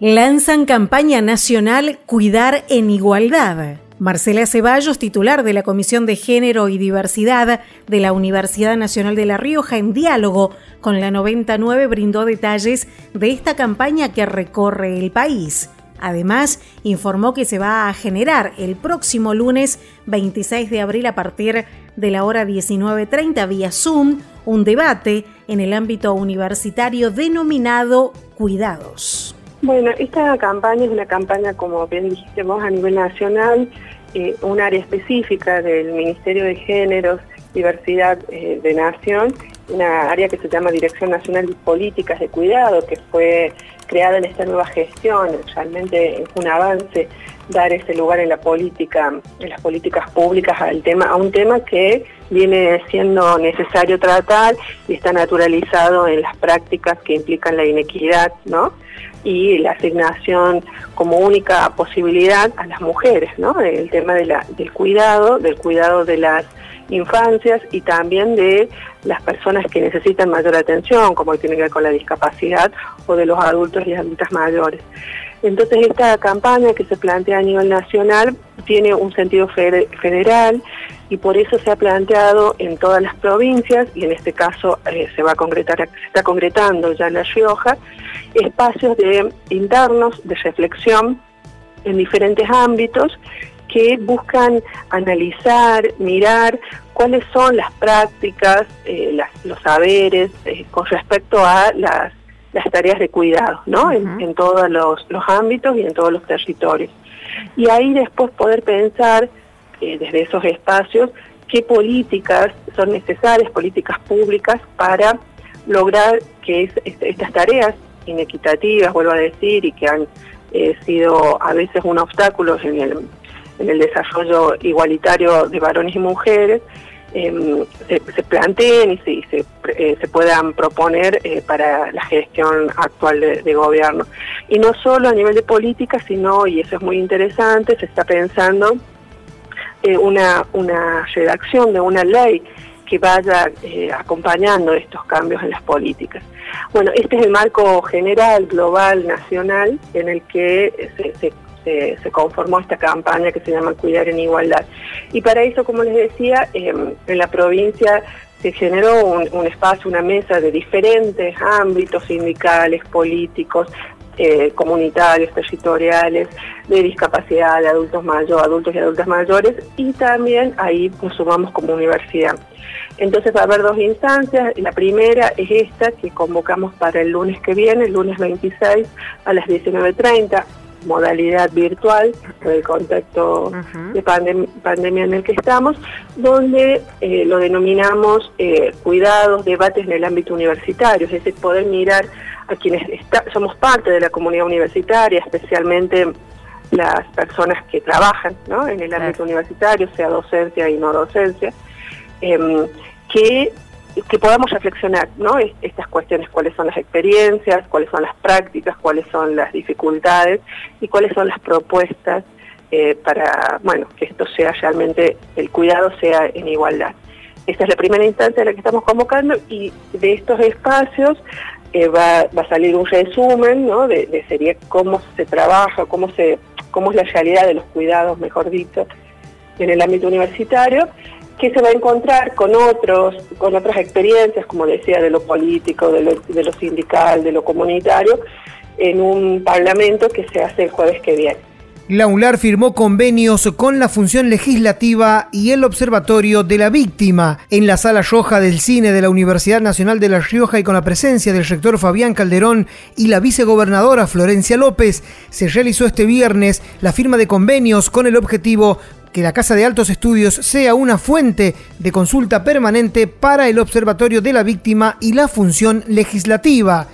Lanzan campaña nacional Cuidar en Igualdad. Marcela Ceballos, titular de la Comisión de Género y Diversidad de la Universidad Nacional de La Rioja, en diálogo con la 99, brindó detalles de esta campaña que recorre el país. Además, informó que se va a generar el próximo lunes 26 de abril a partir de la hora 19.30 vía Zoom un debate en el ámbito universitario denominado Cuidados. Bueno, esta campaña es una campaña, como bien dijiste vos, a nivel nacional, eh, un área específica del Ministerio de Géneros, Diversidad eh, de Nación, una área que se llama Dirección Nacional de Políticas de Cuidado, que fue creada en esta nueva gestión. Realmente es un avance dar ese lugar en la política, en las políticas públicas al tema, a un tema que viene siendo necesario tratar y está naturalizado en las prácticas que implican la inequidad, ¿no? y la asignación como única posibilidad a las mujeres, ¿no? El tema de la, del cuidado, del cuidado de las infancias y también de las personas que necesitan mayor atención, como tiene que ver con la discapacidad o de los adultos y adultas mayores. Entonces esta campaña que se plantea a nivel nacional tiene un sentido federal y por eso se ha planteado en todas las provincias y en este caso eh, se va a concretar, se está concretando ya en La Rioja, espacios de internos de reflexión en diferentes ámbitos que buscan analizar, mirar cuáles son las prácticas, eh, los saberes eh, con respecto a las, tareas de cuidado, ¿no? en, todos los, ámbitos y en todos los territorios. Y ahí después poder pensar eh, desde esos espacios qué políticas son necesarias, políticas públicas para lograr que estas tareas inequitativas, vuelvo a decir, y que han sido a veces un obstáculo en el en el desarrollo igualitario de varones y mujeres, em, se, planteen y se, eh, se, puedan proponer eh, para la gestión actual de, gobierno. Y no solo a nivel de política, sino, y eso es muy interesante, se está pensando eh, una, una redacción de una ley que vaya acompañando estos cambios en las políticas. Bueno, este es el marco general, global, nacional, en el que se, se conformó esta campaña que se llama Cuidar en Igualdad. Y para eso, como les decía, em, en la provincia se generó un, espacio, una mesa de diferentes ámbitos sindicales, políticos, eh, comunitarios, territoriales, de discapacidad, de adultos mayores, adultos y adultas mayores, y también ahí nos sumamos como universidad. Entonces va a haber dos instancias. La primera es esta que convocamos para el lunes que viene, el lunes 26 a las 19.30 modalidad virtual, por el contexto de pandemia en el que estamos, donde eh, lo denominamos eh, cuidados, debates en el ámbito universitario, es decir, poder mirar a quienes somos parte de la comunidad universitaria, especialmente las personas que trabajan en el ámbito universitario, sea docencia y no docencia, em, que que podamos reflexionar ¿no? estas cuestiones, cuáles son las experiencias, cuáles son las prácticas, cuáles son las dificultades y cuáles son las propuestas eh, para bueno, que esto sea realmente, el cuidado sea en igualdad. Esta es la primera instancia en la que estamos convocando y de estos espacios eh, va, a salir un resumen ¿no? de, de sería cómo se trabaja, cómo, se, cómo es la realidad de los cuidados, mejor dicho, en el ámbito universitario que se va a encontrar con otros, con otras experiencias, como decía, de lo político, de lo, sindical, de lo comunitario, en un parlamento que se hace el jueves que viene. La UNLAR firmó convenios con la función legislativa y el Observatorio de la Víctima en la Sala Roja del Cine de la Universidad Nacional de La Rioja y con la presencia del rector Fabián Calderón y la vicegobernadora Florencia López. Se realizó este viernes la firma de convenios con el objetivo que la Casa de Altos Estudios sea una fuente de consulta permanente para el Observatorio de la Víctima y la función legislativa.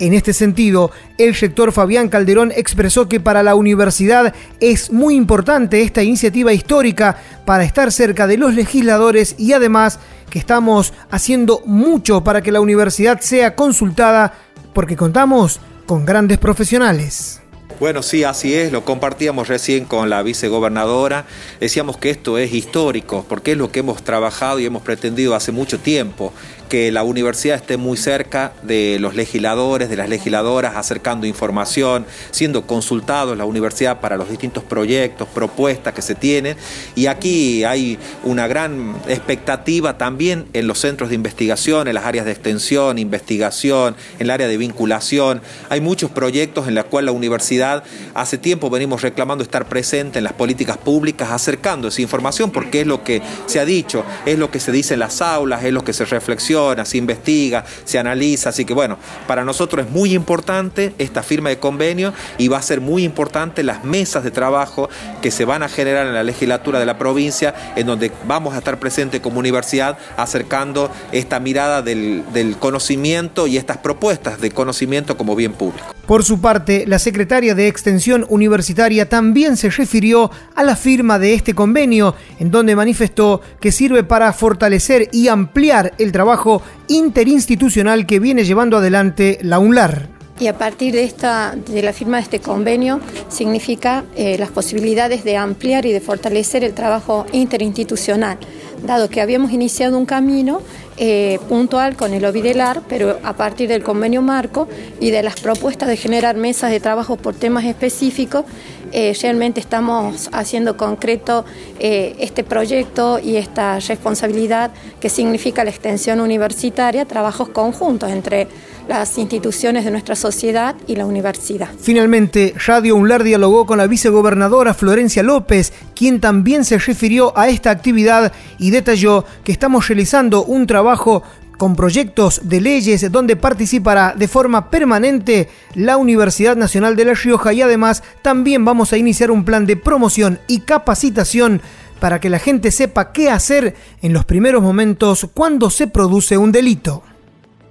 En este sentido, el rector Fabián Calderón expresó que para la universidad es muy importante esta iniciativa histórica para estar cerca de los legisladores y además que estamos haciendo mucho para que la universidad sea consultada porque contamos con grandes profesionales. Bueno, sí, así es, lo compartíamos recién con la vicegobernadora, decíamos que esto es histórico, porque es lo que hemos trabajado y hemos pretendido hace mucho tiempo, que la universidad esté muy cerca de los legisladores, de las legisladoras, acercando información, siendo consultados la universidad para los distintos proyectos, propuestas que se tienen. Y aquí hay una gran expectativa también en los centros de investigación, en las áreas de extensión, investigación, en el área de vinculación. Hay muchos proyectos en los cuales la universidad hace tiempo venimos reclamando estar presente en las políticas públicas, acercando esa información, porque es lo que se ha dicho, es lo que se dice en las aulas, es lo que se reflexiona, se investiga, se analiza. Así que bueno, para nosotros es muy importante esta firma de convenio y va a ser muy importante las mesas de trabajo que se van a generar en la legislatura de la provincia, en donde vamos a estar presentes como universidad acercando esta mirada del, del conocimiento y estas propuestas de conocimiento como bien público. Por su parte, la secretaria de Extensión Universitaria también se refirió a la firma de este convenio, en donde manifestó que sirve para fortalecer y ampliar el trabajo interinstitucional que viene llevando adelante la UNLAR. Y a partir de, esta, de la firma de este convenio significa eh, las posibilidades de ampliar y de fortalecer el trabajo interinstitucional, dado que habíamos iniciado un camino eh, puntual con el OVIDELAR, pero a partir del convenio marco y de las propuestas de generar mesas de trabajo por temas específicos, eh, realmente estamos haciendo concreto eh, este proyecto y esta responsabilidad que significa la extensión universitaria, trabajos conjuntos entre las instituciones de nuestra sociedad y la universidad. Finalmente, Radio UNLAR dialogó con la vicegobernadora Florencia López, quien también se refirió a esta actividad y detalló que estamos realizando un trabajo con proyectos de leyes donde participará de forma permanente la Universidad Nacional de La Rioja. Y además también vamos a iniciar un plan de promoción y capacitación para que la gente sepa qué hacer en los primeros momentos cuando se produce un delito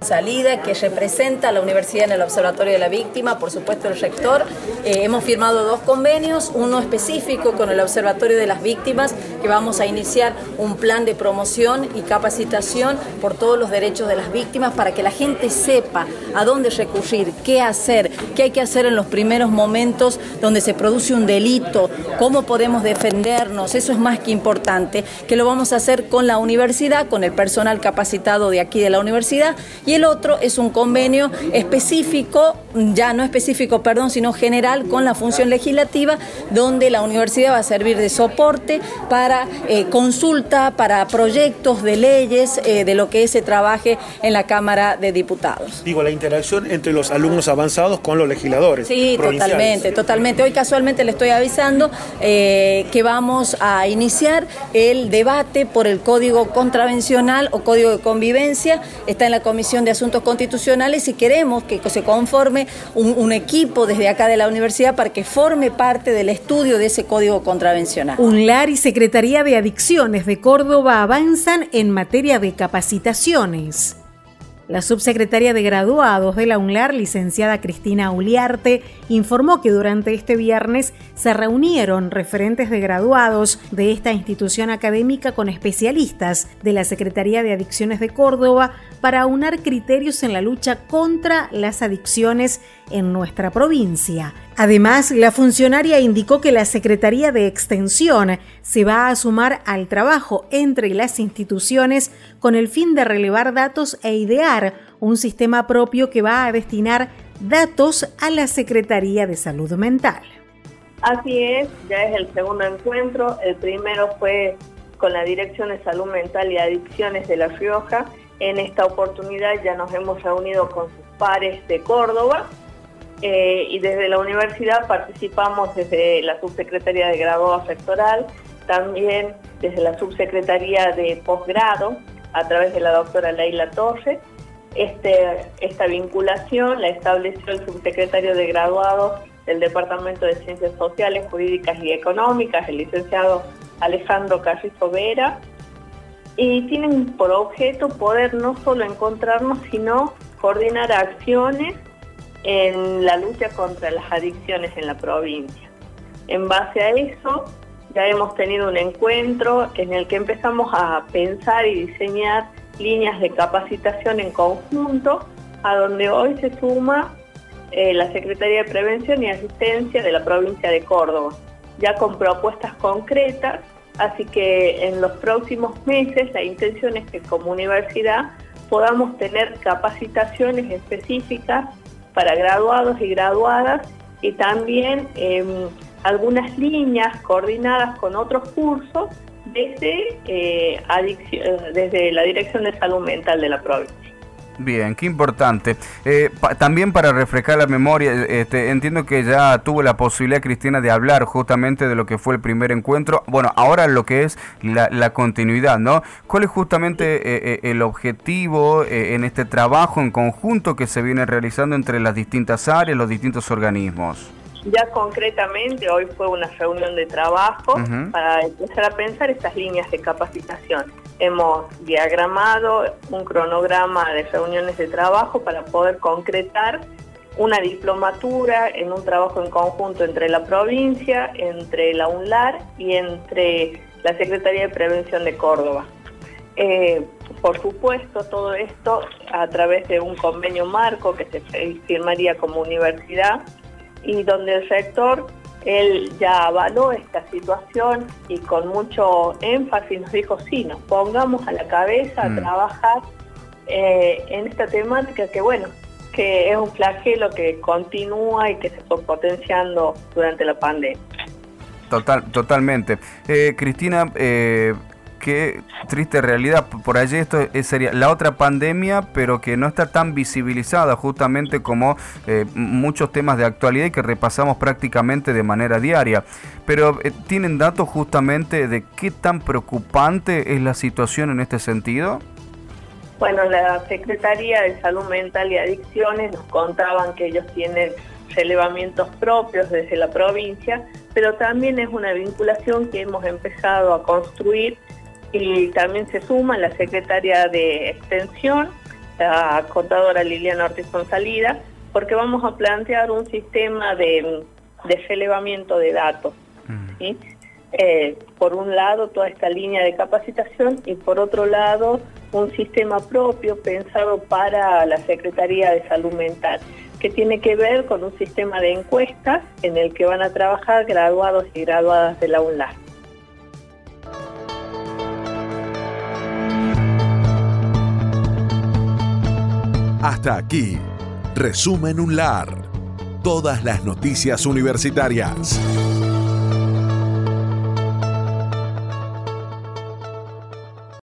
salida que representa a la universidad en el Observatorio de la Víctima, por supuesto el rector. Eh, hemos firmado dos convenios, uno específico con el Observatorio de las Víctimas, que vamos a iniciar un plan de promoción y capacitación por todos los derechos de las víctimas para que la gente sepa a dónde recurrir, qué hacer, qué hay que hacer en los primeros momentos donde se produce un delito, cómo podemos defendernos, eso es más que importante, que lo vamos a hacer con la universidad, con el personal capacitado de aquí de la universidad el otro es un convenio específico, ya no específico, perdón, sino general con la función legislativa, donde la universidad va a servir de soporte para eh, consulta, para proyectos de leyes, eh, de lo que se trabaje en la Cámara de Diputados. Digo, la interacción entre los alumnos avanzados con los legisladores. Sí, totalmente, totalmente. Hoy casualmente le estoy avisando eh, que vamos a iniciar el debate por el Código Contravencional o Código de Convivencia. Está en la Comisión de Asuntos Constitucionales y queremos que se conforme un, equipo desde acá de la universidad para que forme parte del estudio de ese código contravencional. UNLAR y Secretaría de Adicciones de Córdoba avanzan en materia de capacitaciones. La subsecretaria de Graduados de la UNLAR, licenciada Cristina Uliarte, informó que durante este viernes se reunieron referentes de graduados de esta institución académica con especialistas de la Secretaría de Adicciones de Córdoba para aunar criterios en la lucha contra las adicciones en nuestra provincia. Además, la funcionaria indicó que la Secretaría de Extensión se va a sumar al trabajo entre las instituciones con el fin de relevar datos e idear un sistema propio que va a destinar datos a la Secretaría de Salud Mental. Así es, ya es el segundo encuentro. El primero fue con la Dirección de Salud Mental y Adicciones de La Rioja. En esta oportunidad ya nos hemos reunido con sus pares de Córdoba eh, y desde la universidad participamos desde la subsecretaría de grado sectoral, también desde la subsecretaría de posgrado a través de la doctora Leila Torres. Este, esta vinculación la estableció el subsecretario de graduados del Departamento de Ciencias Sociales, Jurídicas y Económicas, el licenciado Alejandro Carrizo Vera, y tienen por objeto poder no solo encontrarnos, sino coordinar acciones en la lucha contra las adicciones en la provincia. En base a eso, ya hemos tenido un encuentro en el que empezamos a pensar y diseñar líneas de capacitación en conjunto, a donde hoy se suma eh, la Secretaría de Prevención y Asistencia de la provincia de Córdoba, ya con propuestas concretas, así que en los próximos meses la intención es que como universidad podamos tener capacitaciones específicas para graduados y graduadas y también em, algunas líneas coordinadas con otros cursos eh, desde la Dirección de Salud Mental de la provincia. Bien, qué importante. Eh, también para refrescar la memoria, este, entiendo que ya tuvo la posibilidad, Cristina, de hablar justamente de lo que fue el primer encuentro. Bueno, ahora lo que es la, continuidad, ¿no? ¿Cuál es justamente eh, eh, el objetivo en este trabajo en conjunto que se viene realizando entre las distintas áreas, los distintos organismos? Ya concretamente, hoy fue una reunión de trabajo para empezar a pensar estas líneas de capacitación. Hemos diagramado un cronograma de reuniones de trabajo para poder concretar una diplomatura en un trabajo en conjunto entre la provincia, entre la UNLAR y entre la Secretaría de Prevención de Córdoba. Eh, por supuesto, todo esto a través de un convenio marco que se firmaría como universidad y donde el rector, él ya avaló esta situación y con mucho énfasis nos dijo, sí, nos pongamos a la cabeza a mm. trabajar eh, en esta temática que, bueno, que es un flagelo que continúa y que se fue potenciando durante la pandemia. Total, totalmente. Eh, Cristina, eh, qué triste realidad. Por allí esto sería la otra pandemia, pero que no está tan visibilizada justamente como eh, muchos temas de actualidad y que repasamos prácticamente de manera diaria. Pero eh, ¿tienen datos justamente de qué tan preocupante es la situación en este sentido? Bueno, la Secretaría de Salud Mental y Adicciones nos contaban que ellos tienen relevamientos propios desde la provincia, pero también es una vinculación que hemos empezado a construir y también se suma la secretaria de Extensión, la contadora Liliana Ortiz Salida, porque vamos a plantear un sistema de, relevamiento de datos. Mm. Eh, por un lado, toda esta línea de capacitación y por otro lado, un sistema propio pensado para la Secretaría de Salud Mental, que tiene que ver con un sistema de encuestas en el que van a trabajar graduados y graduadas de la UNLAR. Hasta aquí, resumen un lar. Todas las noticias universitarias.